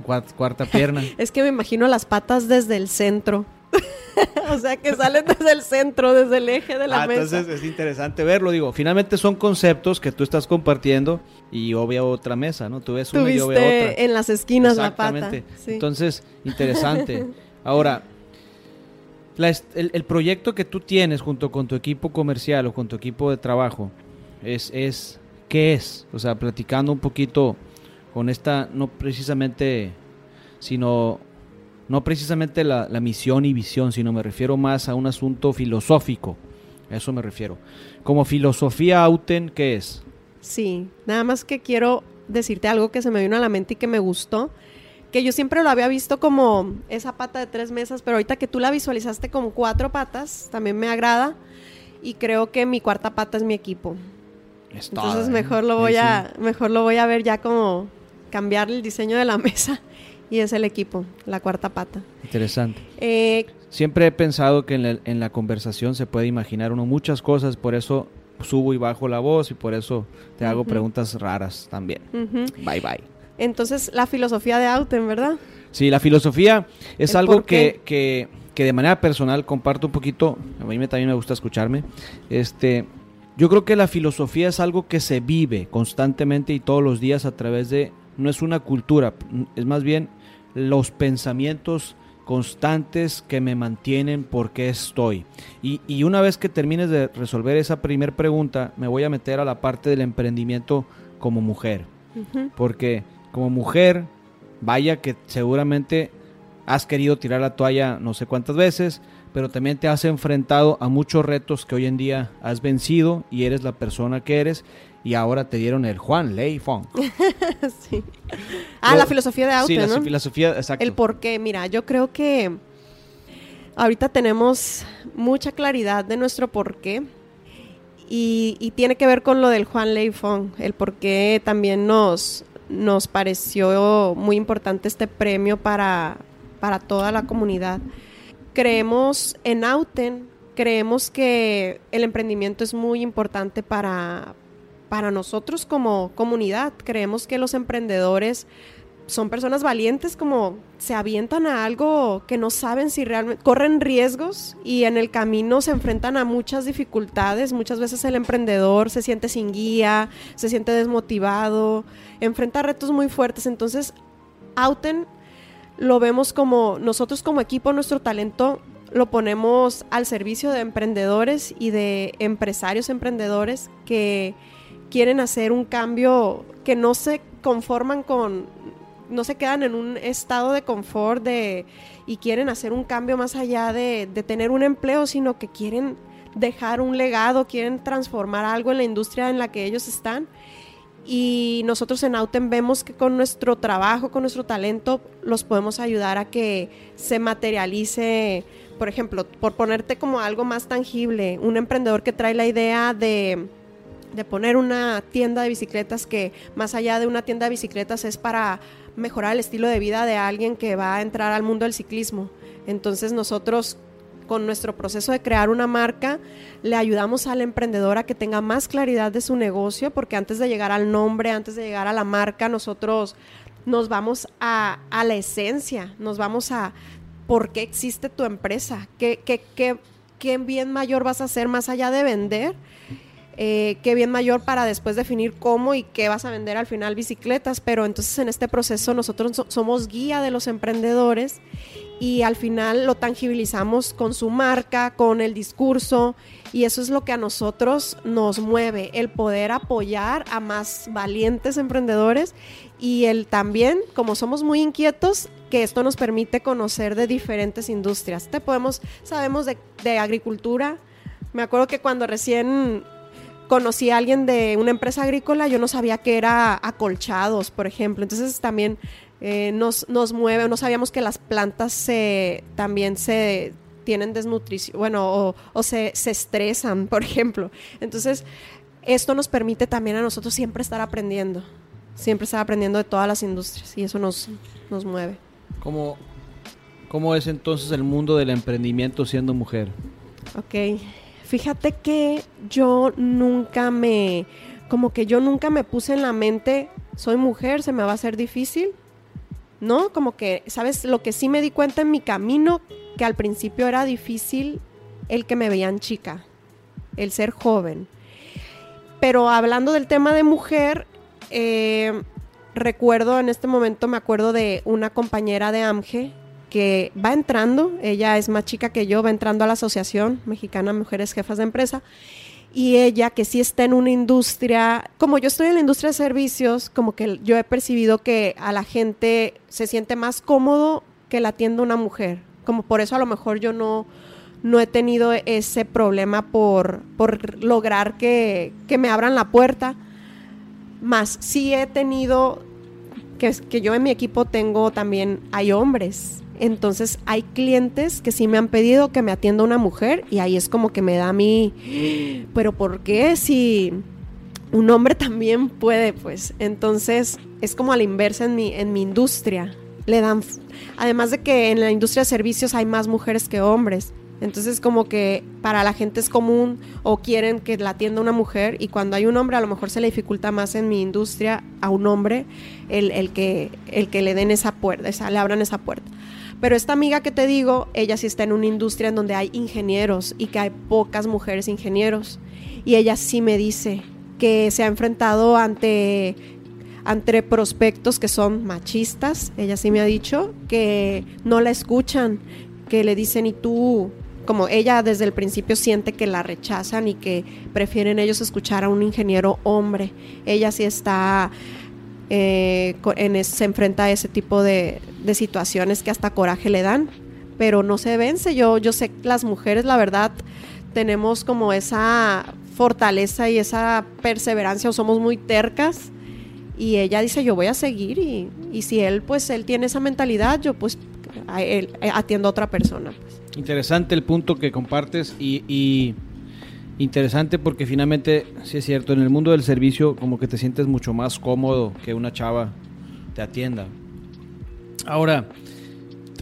Cuarta, pierna. es que me imagino las patas desde el centro. o sea, que salen desde el centro, desde el eje de la ah, mesa. Entonces es interesante verlo, digo. Finalmente son conceptos que tú estás compartiendo y obvia otra mesa, ¿no? Tú ves una y otra. en las esquinas la pata. Entonces, interesante. Ahora, el, proyecto que tú tienes junto con tu equipo comercial o con tu equipo de trabajo es, es ¿qué es? O sea, platicando un poquito con esta, no precisamente, sino no precisamente la, misión y visión, sino me refiero más a un asunto filosófico. A eso me refiero. Como filosofía Auten, ¿qué es? Sí, nada más que quiero decirte algo que se me vino a la mente y que me gustó, que yo siempre lo había visto como esa pata de tres mesas, pero ahorita que tú la visualizaste como cuatro patas, también me agrada y creo que mi cuarta pata es mi equipo. Entonces mejor lo voy a mejor lo voy a ver ya como cambiar el diseño de la mesa y es el equipo, la cuarta pata. Interesante. Eh, Siempre he pensado que en la, conversación se puede imaginar uno muchas cosas, por eso subo y bajo la voz y por eso te hago preguntas raras también. Bye bye. Entonces, la filosofía de Auten, ¿verdad? Sí, la filosofía es algo que, que, que, de manera personal comparto un poquito, a mí también me gusta escucharme. Este, yo creo que la filosofía es algo que se vive constantemente y todos los días a través de no es una cultura, es más bien los pensamientos constantes que me mantienen porque estoy. Y, una vez que termines de resolver esa primera pregunta, me voy a meter a la parte del emprendimiento como mujer. Porque como mujer, vaya que seguramente has querido tirar la toalla no sé cuántas veces, pero también te has enfrentado a muchos retos que hoy en día has vencido y eres la persona que eres y ahora te dieron el Juan Lei Fong. sí. Ah, la filosofía de auto, sí, la filosofía, exacto. El por qué, mira, yo creo que ahorita tenemos mucha claridad de nuestro por qué y, tiene que ver con lo del Juan Lei Fong, el por qué también nos, nos pareció muy importante este premio para, para toda la comunidad. Creemos en Auten, creemos que el emprendimiento es muy importante para, para nosotros como comunidad. Creemos que los emprendedores son personas valientes como se avientan a algo que no saben si realmente corren riesgos y en el camino se enfrentan a muchas dificultades. Muchas veces el emprendedor se siente sin guía, se siente desmotivado, enfrenta retos muy fuertes. Entonces, Auten lo vemos como nosotros como equipo, nuestro talento lo ponemos al servicio de emprendedores y de empresarios emprendedores que quieren hacer un cambio, que no se conforman con, no se quedan en un estado de confort de, y quieren hacer un cambio más allá de, de tener un empleo, sino que quieren dejar un legado, quieren transformar algo en la industria en la que ellos están. Y nosotros en Auten vemos que con nuestro trabajo, con nuestro talento, los podemos ayudar a que se materialice, por ejemplo, por ponerte como algo más tangible, un emprendedor que trae la idea de de poner una tienda de bicicletas que más allá de una tienda de bicicletas es para mejorar el estilo de vida de alguien que va a entrar al mundo del ciclismo. Entonces nosotros con nuestro proceso de crear una marca, le ayudamos al emprendedor a que tenga más claridad de su negocio, porque antes de llegar al nombre, antes de llegar a la marca, nosotros nos vamos a, la esencia, nos vamos a por qué existe tu empresa, qué, qué, qué, qué bien mayor vas a hacer más allá de vender eh, qué bien mayor para después definir cómo y qué vas a vender al final bicicletas, pero entonces en este proceso nosotros somos guía de los emprendedores y al final lo tangibilizamos con su marca, con el discurso y eso es lo que a nosotros nos mueve, el poder apoyar a más valientes emprendedores y el también, como somos muy inquietos, que esto nos permite conocer de diferentes industrias. Te podemos, sabemos de, de agricultura. Me acuerdo que cuando recién conocí a alguien de una empresa agrícola, yo no sabía que era acolchados, por ejemplo. Entonces también eh, nos, nos mueve, no sabíamos que las plantas se, también se tienen desnutrición, bueno, o, se, se, estresan, por ejemplo. Entonces, esto nos permite también a nosotros siempre estar aprendiendo, siempre estar aprendiendo de todas las industrias y eso nos, nos mueve. ¿Cómo, ¿Cómo es entonces el mundo del emprendimiento siendo mujer? Ok, fíjate que yo nunca me, como que yo nunca me puse en la mente, soy mujer, se me va a hacer difícil ¿no? Como que, ¿sabes? Lo que sí me di cuenta en mi camino, que al principio era difícil el que me veían chica, el ser joven. Pero hablando del tema de mujer, eh, recuerdo en este momento, me acuerdo de una compañera de AMGE que va entrando, ella es más chica que yo, va entrando a la Asociación Mexicana Mujeres Jefas de Empresa y ella que sí está en una industria, como yo estoy en la industria de servicios, como que yo he percibido que a la gente se siente más cómodo que la atienda una mujer. Como por eso a lo mejor yo no, no he tenido ese problema por, por lograr que, que me abran la puerta. Más sí he tenido, que, que yo en mi equipo tengo también, hay hombres entonces hay clientes que sí me han pedido que me atienda una mujer y ahí es como que me da a mí, pero ¿por qué si un hombre también puede? Pues entonces es como a la inversa en mi, en mi industria. Le dan, además de que en la industria de servicios hay más mujeres que hombres. Entonces como que para la gente es común o quieren que la atienda una mujer y cuando hay un hombre a lo mejor se le dificulta más en mi industria a un hombre el, el que, el que le den esa puerta, esa, le abran esa puerta. Pero esta amiga que te digo, ella sí está en una industria en donde hay ingenieros y que hay pocas mujeres ingenieros. Y ella sí me dice que se ha enfrentado ante, ante prospectos que son machistas. Ella sí me ha dicho que no la escuchan, que le dicen, y tú, como ella desde el principio siente que la rechazan y que prefieren ellos escuchar a un ingeniero hombre. Ella sí está eh, en se enfrenta a ese tipo de, situaciones que hasta coraje le dan, pero no se vence. Yo, yo sé que las mujeres, la verdad, tenemos como esa fortaleza y esa perseverancia o somos muy tercas y ella dice yo voy a seguir y, y si él pues él tiene esa mentalidad yo pues él, atiendo a otra persona pues. interesante el punto que compartes y interesante porque finalmente, sí es cierto, en el mundo del servicio como que te sientes mucho más cómodo que una chava te atienda. Ahora,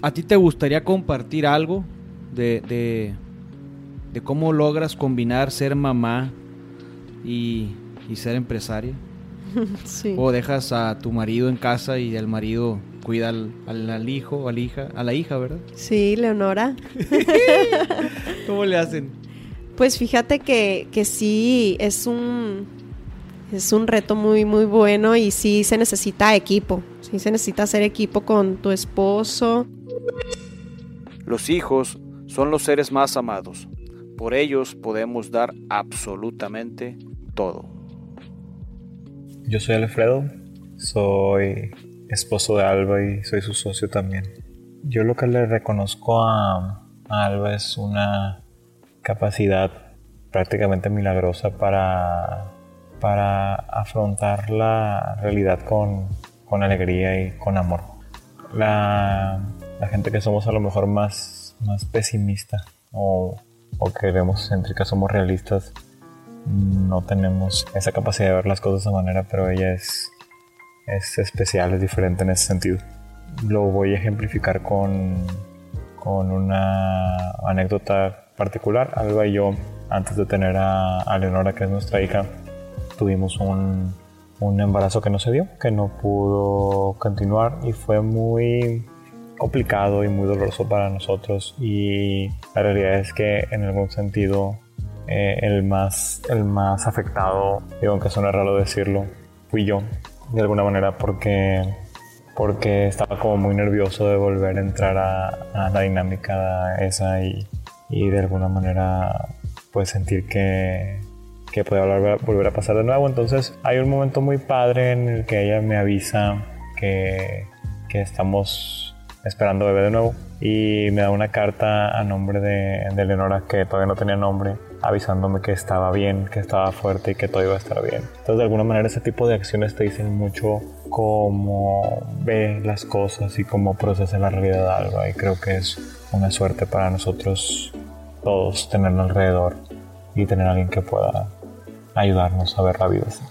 ¿a ti te gustaría compartir algo de, de, cómo logras combinar ser mamá y, ser empresaria? Sí. ¿O dejas a tu marido en casa y el marido cuida al, al, al hijo, a la hija, a la hija, ¿verdad? Sí, Leonora. ¿Cómo le hacen? Pues fíjate que, que sí, es un, es un reto muy, muy bueno y sí se necesita equipo, sí se necesita hacer equipo con tu esposo. Los hijos son los seres más amados. Por ellos podemos dar absolutamente todo. Yo soy Alfredo, soy esposo de Alba y soy su socio también. Yo lo que le reconozco a, a Alba es una capacidad prácticamente milagrosa para, para afrontar la realidad con, con alegría y con amor. La, la, gente que somos a lo mejor más, más pesimista o, o que vemos céntrica, somos realistas, no tenemos esa capacidad de ver las cosas de esa manera, pero ella es, es especial, es diferente en ese sentido. Lo voy a ejemplificar con, con una anécdota particular, Alba y yo, antes de tener a, Leonora, que es nuestra hija, tuvimos un, un embarazo que no se dio, que no pudo continuar y fue muy complicado y muy doloroso para nosotros. Y la realidad es que en algún sentido eh, el, más, el más afectado, digo aunque suena raro decirlo, fui yo de alguna manera porque porque estaba como muy nervioso de volver a entrar a, la dinámica esa y, y, de alguna manera pues sentir que, que puede volver, volver a pasar de nuevo. Entonces hay un momento muy padre en el que ella me avisa que, que estamos esperando bebé de nuevo y me da una carta a nombre de, de Leonora que todavía no tenía nombre avisándome que estaba bien, que estaba fuerte y que todo iba a estar bien. Entonces de alguna manera ese tipo de acciones te dicen mucho cómo ve las cosas y cómo procesa la realidad de Alba y creo que es una suerte para nosotros todos tenerlo alrededor y tener a alguien que pueda ayudarnos a ver la vida así.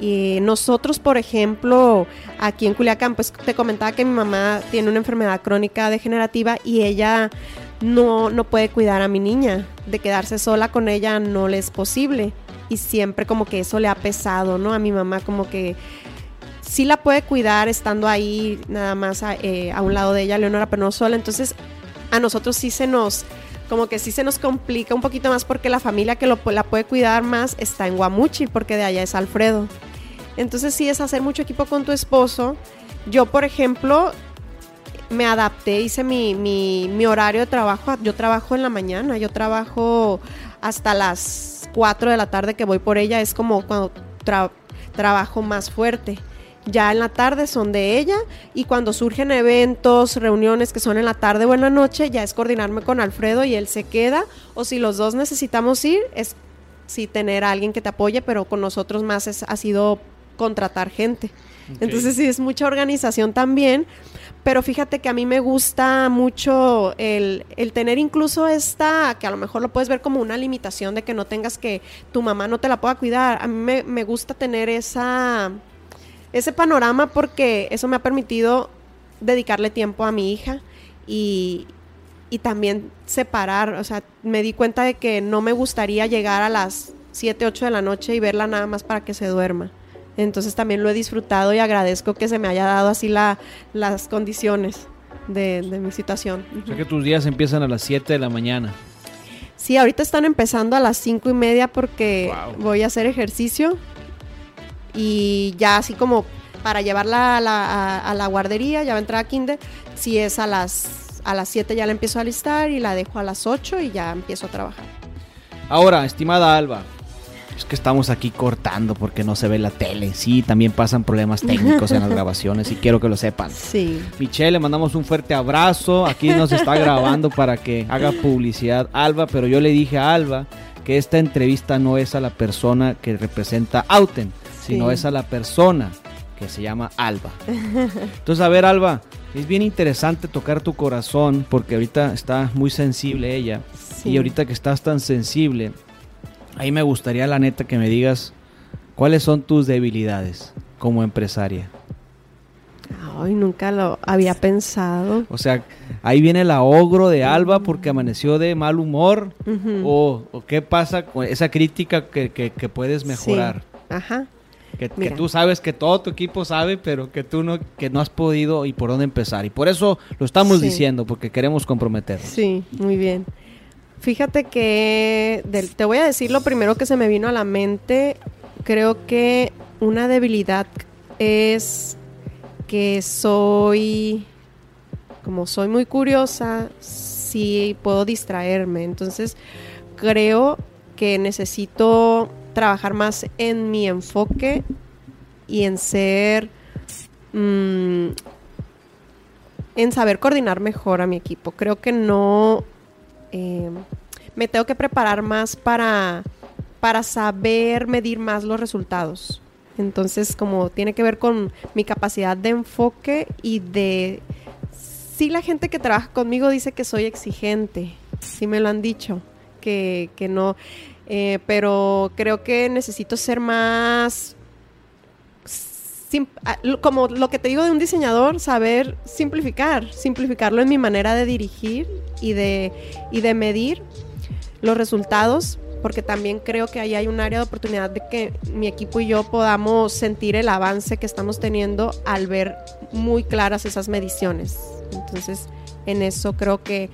Y nosotros, por ejemplo, aquí en Culiacán, pues te comentaba que mi mamá tiene una enfermedad crónica degenerativa y ella no, no puede cuidar a mi niña. De quedarse sola con ella no le es posible. Y siempre como que eso le ha pesado, ¿no? A mi mamá como que sí la puede cuidar estando ahí nada más a, eh, un lado de ella, Leonora, pero no sola. Entonces a nosotros sí se nos, como que sí se nos complica un poquito más porque la familia que lo, la puede cuidar más está en Guamuchi, porque de allá es Alfredo. Entonces sí es hacer mucho equipo con tu esposo. Yo, por ejemplo, me adapté, hice mi, mi, horario de trabajo. Yo trabajo en la mañana, yo trabajo hasta las 4 de la tarde que voy por ella. Es como cuando trabajo más fuerte. Ya en la tarde son de ella y cuando surgen eventos, reuniones que son en la tarde o en la noche, ya es coordinarme con Alfredo y él se queda. O si los dos necesitamos ir, es sí tener a alguien que te apoye, pero con nosotros más es, ha sido contratar gente. Entonces sí es mucha organización también, pero fíjate que a mí me gusta mucho el, tener incluso esta, que a lo mejor lo puedes ver como una limitación de que no tengas que, tu mamá no te la pueda cuidar. A mí me, gusta tener esa, ese panorama porque eso me ha permitido dedicarle tiempo a mi hija y, y también separar, o sea, me di cuenta de que no me gustaría llegar a las 7, 8 de la noche y verla nada más para que se duerma. Entonces también lo he disfrutado y agradezco que se me haya dado así la, las condiciones de, mi situación. O sea que tus días empiezan a las 7 de la mañana. Sí, ahorita están empezando a las 5 y media porque voy a hacer ejercicio y ya así como para llevarla a la, a, la guardería, ya va a entrar a kinder, si es a las, a las 7 ya la empiezo a alistar y la dejo a las 8 y ya empiezo a trabajar. Ahora, estimada Alba, es que estamos aquí cortando porque no se ve la tele. Sí, también pasan problemas técnicos en las grabaciones y quiero que lo sepan. Sí. Michelle, le mandamos un fuerte abrazo. Aquí nos está grabando para que haga publicidad Alba, pero yo le dije a Alba que esta entrevista no es a la persona que representa Auten, sino es a la persona que se llama Alba. Entonces, a ver, Alba, es bien interesante tocar tu corazón porque ahorita está muy sensible ella. Y ahorita que estás tan sensible, Ahí me gustaría, la neta, que me digas cuáles son tus debilidades como empresaria. Ay, nunca lo había pensado. O sea, ahí viene el ogro de Alba porque amaneció de mal humor. o, qué pasa con esa crítica que, puedes mejorar. Ajá. Que, tú sabes que todo tu equipo sabe, pero que tú no, que no has podido y por dónde empezar. Y por eso lo estamos diciendo, porque queremos comprometernos. Sí, muy bien. Fíjate que te voy a decir lo primero que se me vino a la mente. Creo que una debilidad es que soy, como soy muy curiosa, sí puedo distraerme. Entonces creo que necesito trabajar más en mi enfoque y en ser, mm, en saber coordinar mejor a mi equipo. Creo que no eh, me tengo que preparar más para, para saber medir más los resultados. Entonces, como tiene que ver con mi capacidad de enfoque y de... Sí, la gente que trabaja conmigo dice que soy exigente, sí me lo han dicho, que, no, eh, pero creo que necesito ser más Ah, como lo que te digo de un diseñador, saber simplificar, simplificarlo en mi manera de dirigir y de, y de medir los resultados, porque también creo que ahí hay un área de oportunidad de que mi equipo y yo podamos sentir el avance que estamos teniendo al ver muy claras esas mediciones. Entonces, en eso creo que,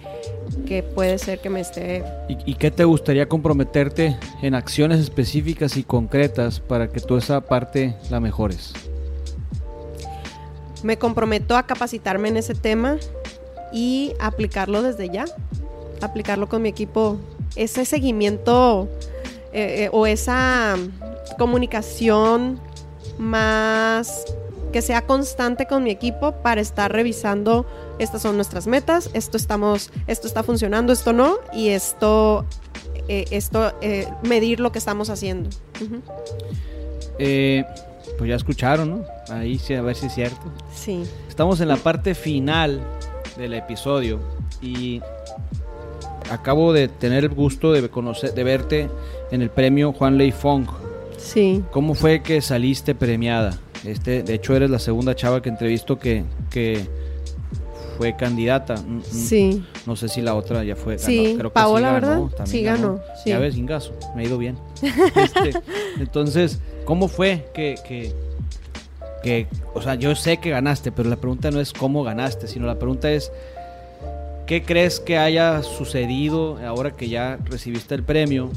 que puede ser que me esté... ¿Y, ¿Y, qué te gustaría comprometerte en acciones específicas y concretas para que tú esa parte la mejores? me comprometo a capacitarme en ese tema y aplicarlo desde ya, aplicarlo con mi equipo, ese seguimiento eh, eh, o esa comunicación más que sea constante con mi equipo para estar revisando estas son nuestras metas, esto estamos, esto está funcionando, esto no, y esto, eh, esto medir lo que estamos haciendo. pues ya escucharon, ¿no? Ahí sí, a ver si es cierto. Sí. Estamos en la parte final del episodio y acabo de tener el gusto de conocer, de verte en el premio Juan Lei Fong. Sí. ¿Cómo fue que saliste premiada? Este, de hecho, eres la segunda chava que entrevisto que, que fue candidata. Mm, mm, sí. No sé si la otra ya fue. Sí, Creo que Paola, sí ganó, ¿verdad? Sí ganó. Sí. Ya ves, Ingazo, me ha ido bien. Este, entonces, ¿cómo fue que, que, que, o sea, yo sé que ganaste, pero la pregunta no es cómo ganaste, sino la pregunta es, ¿qué crees que haya sucedido ahora que ya recibiste el premio?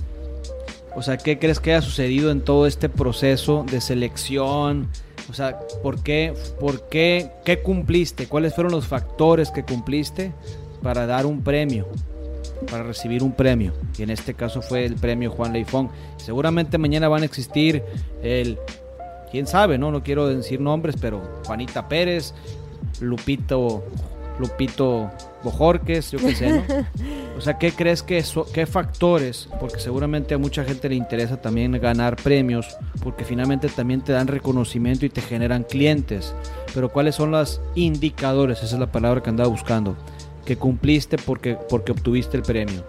O sea, ¿qué crees que haya sucedido en todo este proceso de selección? O sea, ¿por qué, por qué, qué cumpliste? ¿Cuáles fueron los factores que cumpliste para dar un premio? Para recibir un premio. Y en este caso fue el premio Juan Leifón. Seguramente mañana van a existir el quién sabe, ¿no? No quiero decir nombres, pero Juanita Pérez, Lupito, Lupito Bojorques, yo qué sé, ¿no? O sea, ¿qué crees que qué factores? Porque seguramente a mucha gente le interesa también ganar premios, porque finalmente también te dan reconocimiento y te generan clientes. Pero ¿cuáles son los indicadores? Esa es la palabra que andaba buscando. Que cumpliste porque, porque obtuviste el premio.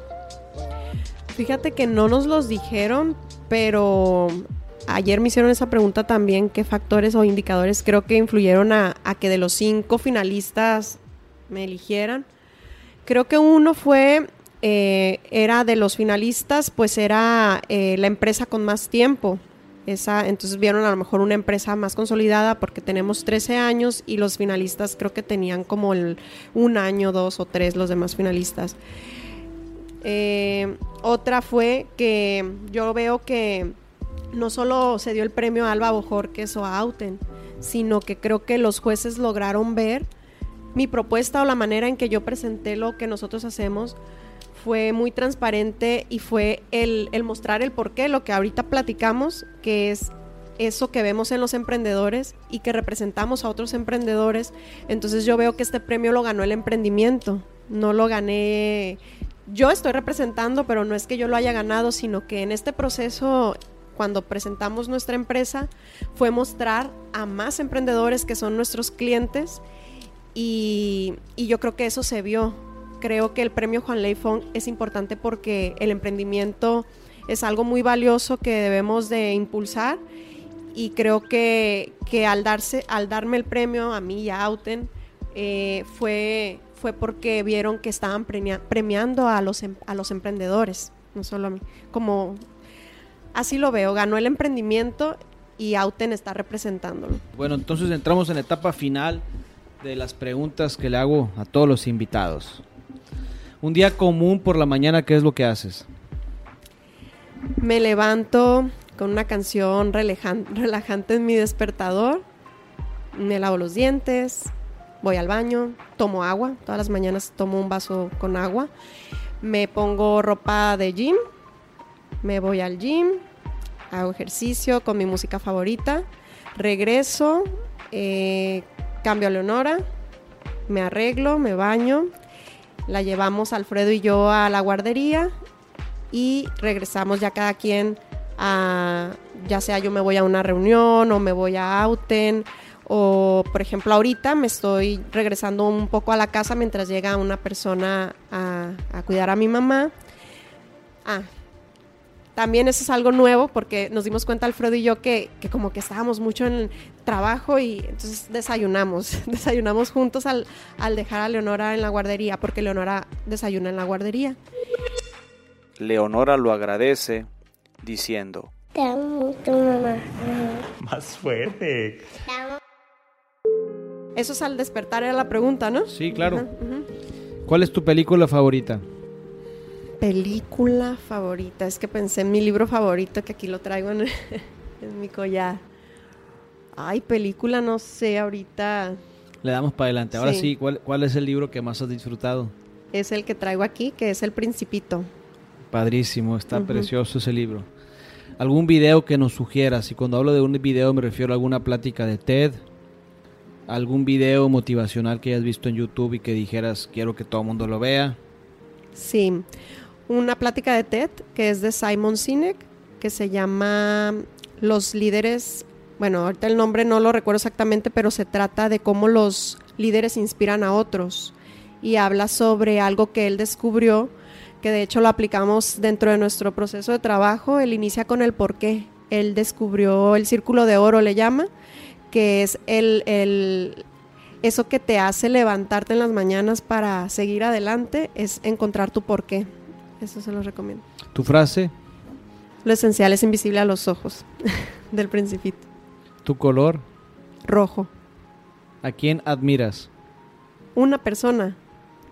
Fíjate que no nos los dijeron, pero ayer me hicieron esa pregunta también, ¿qué factores o indicadores creo que influyeron a, a, que de los cinco finalistas me eligieran? Creo que uno fue, eh, era de los finalistas, pues era eh, la empresa con más tiempo. Esa, entonces vieron a lo mejor una empresa más consolidada porque tenemos 13 años y los finalistas creo que tenían como el, un año, dos o tres los demás finalistas. Eh, otra fue que yo veo que no solo se dio el premio a Alba Bojorques o a Auten, sino que creo que los jueces lograron ver mi propuesta o la manera en que yo presenté lo que nosotros hacemos fue muy transparente y fue el, mostrar el por qué, lo que ahorita platicamos, que es eso que vemos en los emprendedores y que representamos a otros emprendedores. Entonces yo veo que este premio lo ganó el emprendimiento, no lo gané yo estoy representando, pero no es que yo lo haya ganado, sino que en este proceso cuando presentamos nuestra empresa fue mostrar a más emprendedores que son nuestros clientes y, yo creo que eso se vio. Creo que el premio Juan Leifong es importante porque el emprendimiento es algo muy valioso que debemos de impulsar y creo que, que al, darse, al darme el premio a mí y a Auten eh, fue, fue porque vieron que estaban premia, premiando a los, a los emprendedores, no solo a mí, como así lo veo, ganó el emprendimiento y Auten está representándolo. Bueno, entonces entramos en la etapa final de las preguntas que le hago a todos los invitados. Un día común por la mañana, ¿qué es lo que haces? Me levanto con una canción relajante en mi despertador, me lavo los dientes, voy al baño, tomo agua, todas las mañanas tomo un vaso con agua, me pongo ropa de gym, me voy al gym, hago ejercicio con mi música favorita, regreso, eh, cambio a Leonora, me arreglo, me baño, la llevamos Alfredo y yo a la guardería y regresamos ya cada quien a, ya sea yo me voy a una reunión o me voy a Auten o por ejemplo ahorita me estoy regresando un poco a la casa mientras llega una persona a, cuidar a mi mamá. Ah, también eso es algo nuevo porque nos dimos cuenta Alfredo y yo que, que, como que estábamos mucho en el trabajo y entonces desayunamos, desayunamos juntos al, al dejar a Leonora en la guardería porque Leonora desayuna en la guardería. Leonora lo agradece diciendo, Te amo mucho, mamá. Más fuerte. Te amo. Eso es al despertar, era la pregunta, ¿no? Sí, claro. Ajá, ajá. ¿Cuál es tu película favorita? Película favorita. Es que pensé en mi libro favorito, que aquí lo traigo en, en mi collar. Ay, película, no sé, ahorita. Le damos para adelante. Ahora Sí. sí, ¿cuál, ¿cuál es el libro que más has disfrutado? Es el que traigo aquí, que es El Principito. Padrísimo, está precioso ese libro. ¿Algún video que nos sugieras? Y cuando hablo de un video me refiero a alguna plática de TED, algún video motivacional que hayas visto en YouTube y que dijeras quiero que todo el mundo lo vea. Sí, una plática de TED que es de Simon Sinek, que se llama Los líderes, bueno, ahorita el nombre no lo recuerdo exactamente, pero se trata de cómo los líderes inspiran a otros y habla sobre algo que él descubrió, que de hecho lo aplicamos dentro de nuestro proceso de trabajo, él inicia con el por qué. Él descubrió el círculo de oro, le llama, que es el, el- eso que te hace levantarte en las mañanas para seguir adelante, es encontrar tu por qué. Eso se lo recomiendo. ¿Tu frase? Lo esencial es invisible a los ojos del principito. ¿Tu color? Rojo. ¿A quién admiras? Una persona,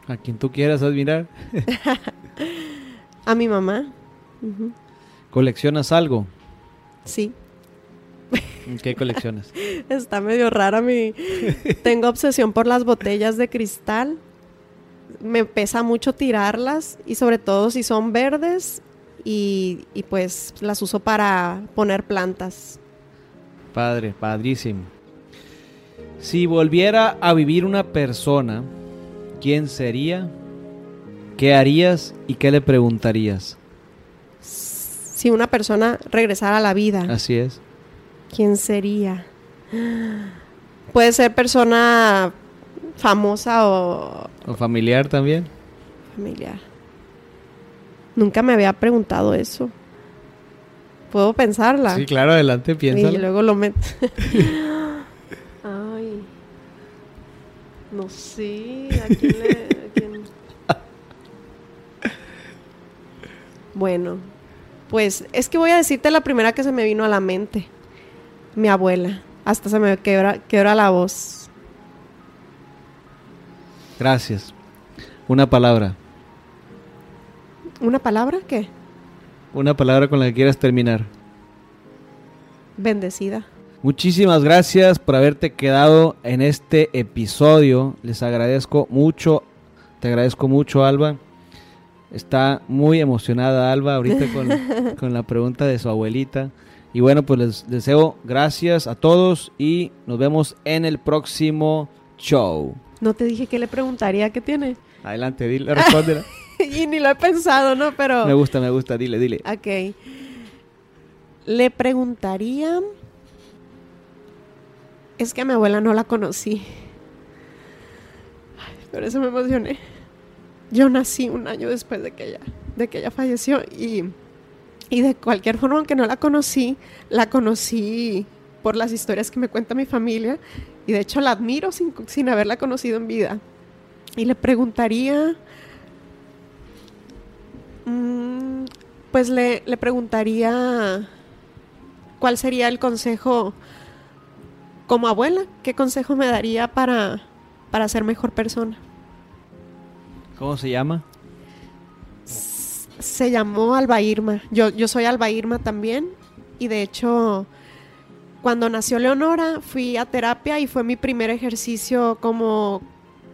¿A quien tú quieras admirar? a mi mamá. ¿Coleccionas algo? Sí, ¿Qué coleccionas? está medio rara mi... Tengo obsesión por las botellas de cristal. Me pesa mucho tirarlas y sobre todo si son verdes y, y pues las uso para poner plantas. Padre, padrísimo. Si volviera a vivir una persona, ¿quién sería? ¿Qué harías y qué le preguntarías? Si una persona regresara a la vida, Así es. ¿quién sería? Puede ser persona famosa o ¿O familiar también? familiar. Nunca me había preguntado eso. ¿Puedo pensarla? Sí, claro, adelante, y piénsalo. luego lo meto. Ay. No sé. ¿A quién le.? a quién? Bueno, pues es que voy a decirte la primera que se me vino a la mente. Mi abuela. Hasta se me quebra, quebra la voz. Gracias. Una palabra. ¿Una palabra? ¿Qué? Una palabra con la que quieras terminar. Bendecida. Muchísimas gracias por haberte quedado en este episodio. Les agradezco mucho. Te agradezco mucho, Alba. Está muy emocionada Alba ahorita con, con la pregunta de su abuelita. Y bueno, pues les deseo gracias a todos y nos vemos en el próximo show. No te dije que le preguntaría qué tiene. Adelante, dile, respóndela. y ni lo he pensado, ¿no? Pero. Me gusta, me gusta, dile, dile. Ok. Le preguntaría. Es que a mi abuela no la conocí. Ay, por eso me emocioné. Yo nací un año después de que ella, de que ella falleció y, y de cualquier forma, aunque no la conocí, la conocí por las historias que me cuenta mi familia y de hecho la admiro sin, sin haberla conocido en vida. Y le preguntaría, mm, pues le, le preguntaría cuál sería el consejo como abuela, qué consejo me daría para, para ser mejor persona. ¿Cómo se llama? Se llamó Alba Irma. Yo, yo soy Alba Irma también. Y de hecho, cuando nació Leonora, fui a terapia y fue mi primer ejercicio como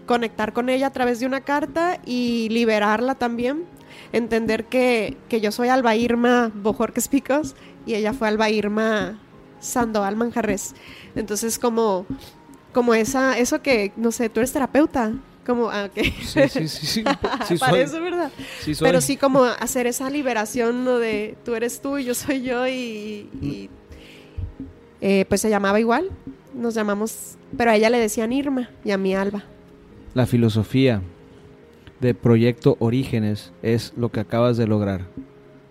conectar con ella a través de una carta y liberarla también. Entender que, que yo soy Alba Irma Bojorques Picos y ella fue Alba Irma Sandoval Manjarres. Entonces, como, como esa, eso que, no sé, tú eres terapeuta. Como, ah. Sí, sí, sí, sí. Sí. Parece verdad. Sí soy. Pero sí como hacer esa liberación ¿no? de tú eres tú y yo soy yo y, y, eh, pues se llamaba igual. Nos llamamos, pero a ella le decían Irma y a mí Alba. La filosofía de Proyecto Orígenes es lo que acabas de lograr.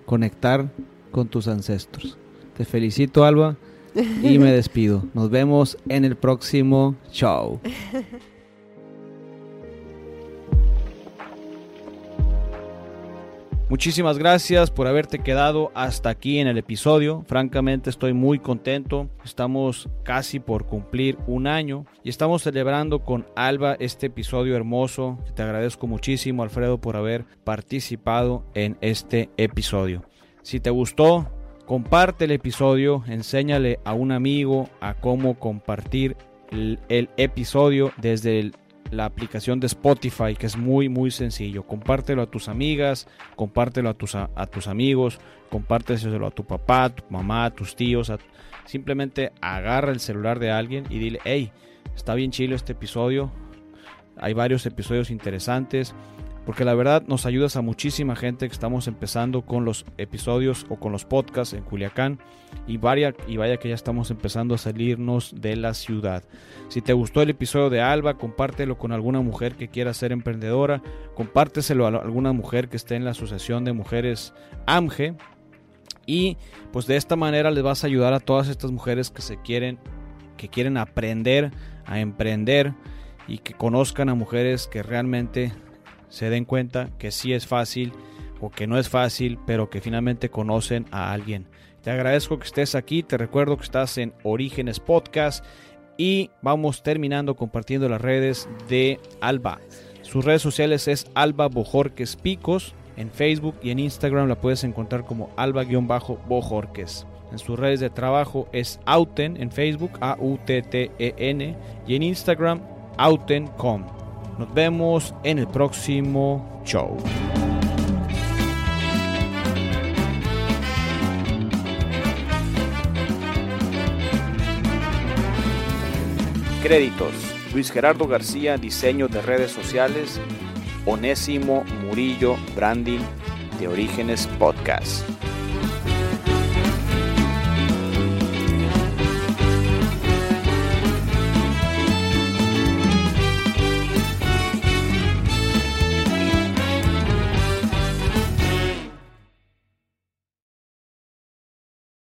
Conectar con tus ancestros. Te felicito, Alba, y me despido. Nos vemos en el próximo show. Muchísimas gracias por haberte quedado hasta aquí en el episodio. Francamente estoy muy contento. Estamos casi por cumplir un año y estamos celebrando con Alba este episodio hermoso. Te agradezco muchísimo Alfredo por haber participado en este episodio. Si te gustó, comparte el episodio, enséñale a un amigo a cómo compartir el, el episodio desde el la aplicación de Spotify, que es muy, muy sencillo. Compártelo a tus amigas, compártelo a tus, a, tus amigos, compártelo a tu papá, a tu mamá, a tus tíos. simplemente agarra el celular de alguien y dile, hey, está bien chido este episodio. Hay varios episodios interesantes porque la verdad nos ayudas a muchísima gente que estamos empezando con los episodios o con los podcasts en Culiacán. Y vaya, y vaya que ya estamos empezando a salirnos de la ciudad. Si te gustó el episodio de Alba, compártelo con alguna mujer que quiera ser emprendedora, compárteselo a alguna mujer que esté en la Asociación de Mujeres AMGE y pues de esta manera les vas a ayudar a todas estas mujeres que se quieren que quieren aprender a emprender y que conozcan a mujeres que realmente se den cuenta que sí es fácil o que no es fácil, pero que finalmente conocen a alguien. Te agradezco que estés aquí, te recuerdo que estás en Orígenes Podcast y vamos terminando compartiendo las redes de Alba. Sus redes sociales es Alba Bojorques Picos. En Facebook y en Instagram la puedes encontrar como Alba-Bojorques. En sus redes de trabajo es Auten en Facebook, A-U-T-T-E-N, y en Instagram, Auten.com. Nos vemos en el próximo show. Créditos. Luis Gerardo García, diseño de redes sociales. Onésimo Murillo, branding de Orígenes Podcast.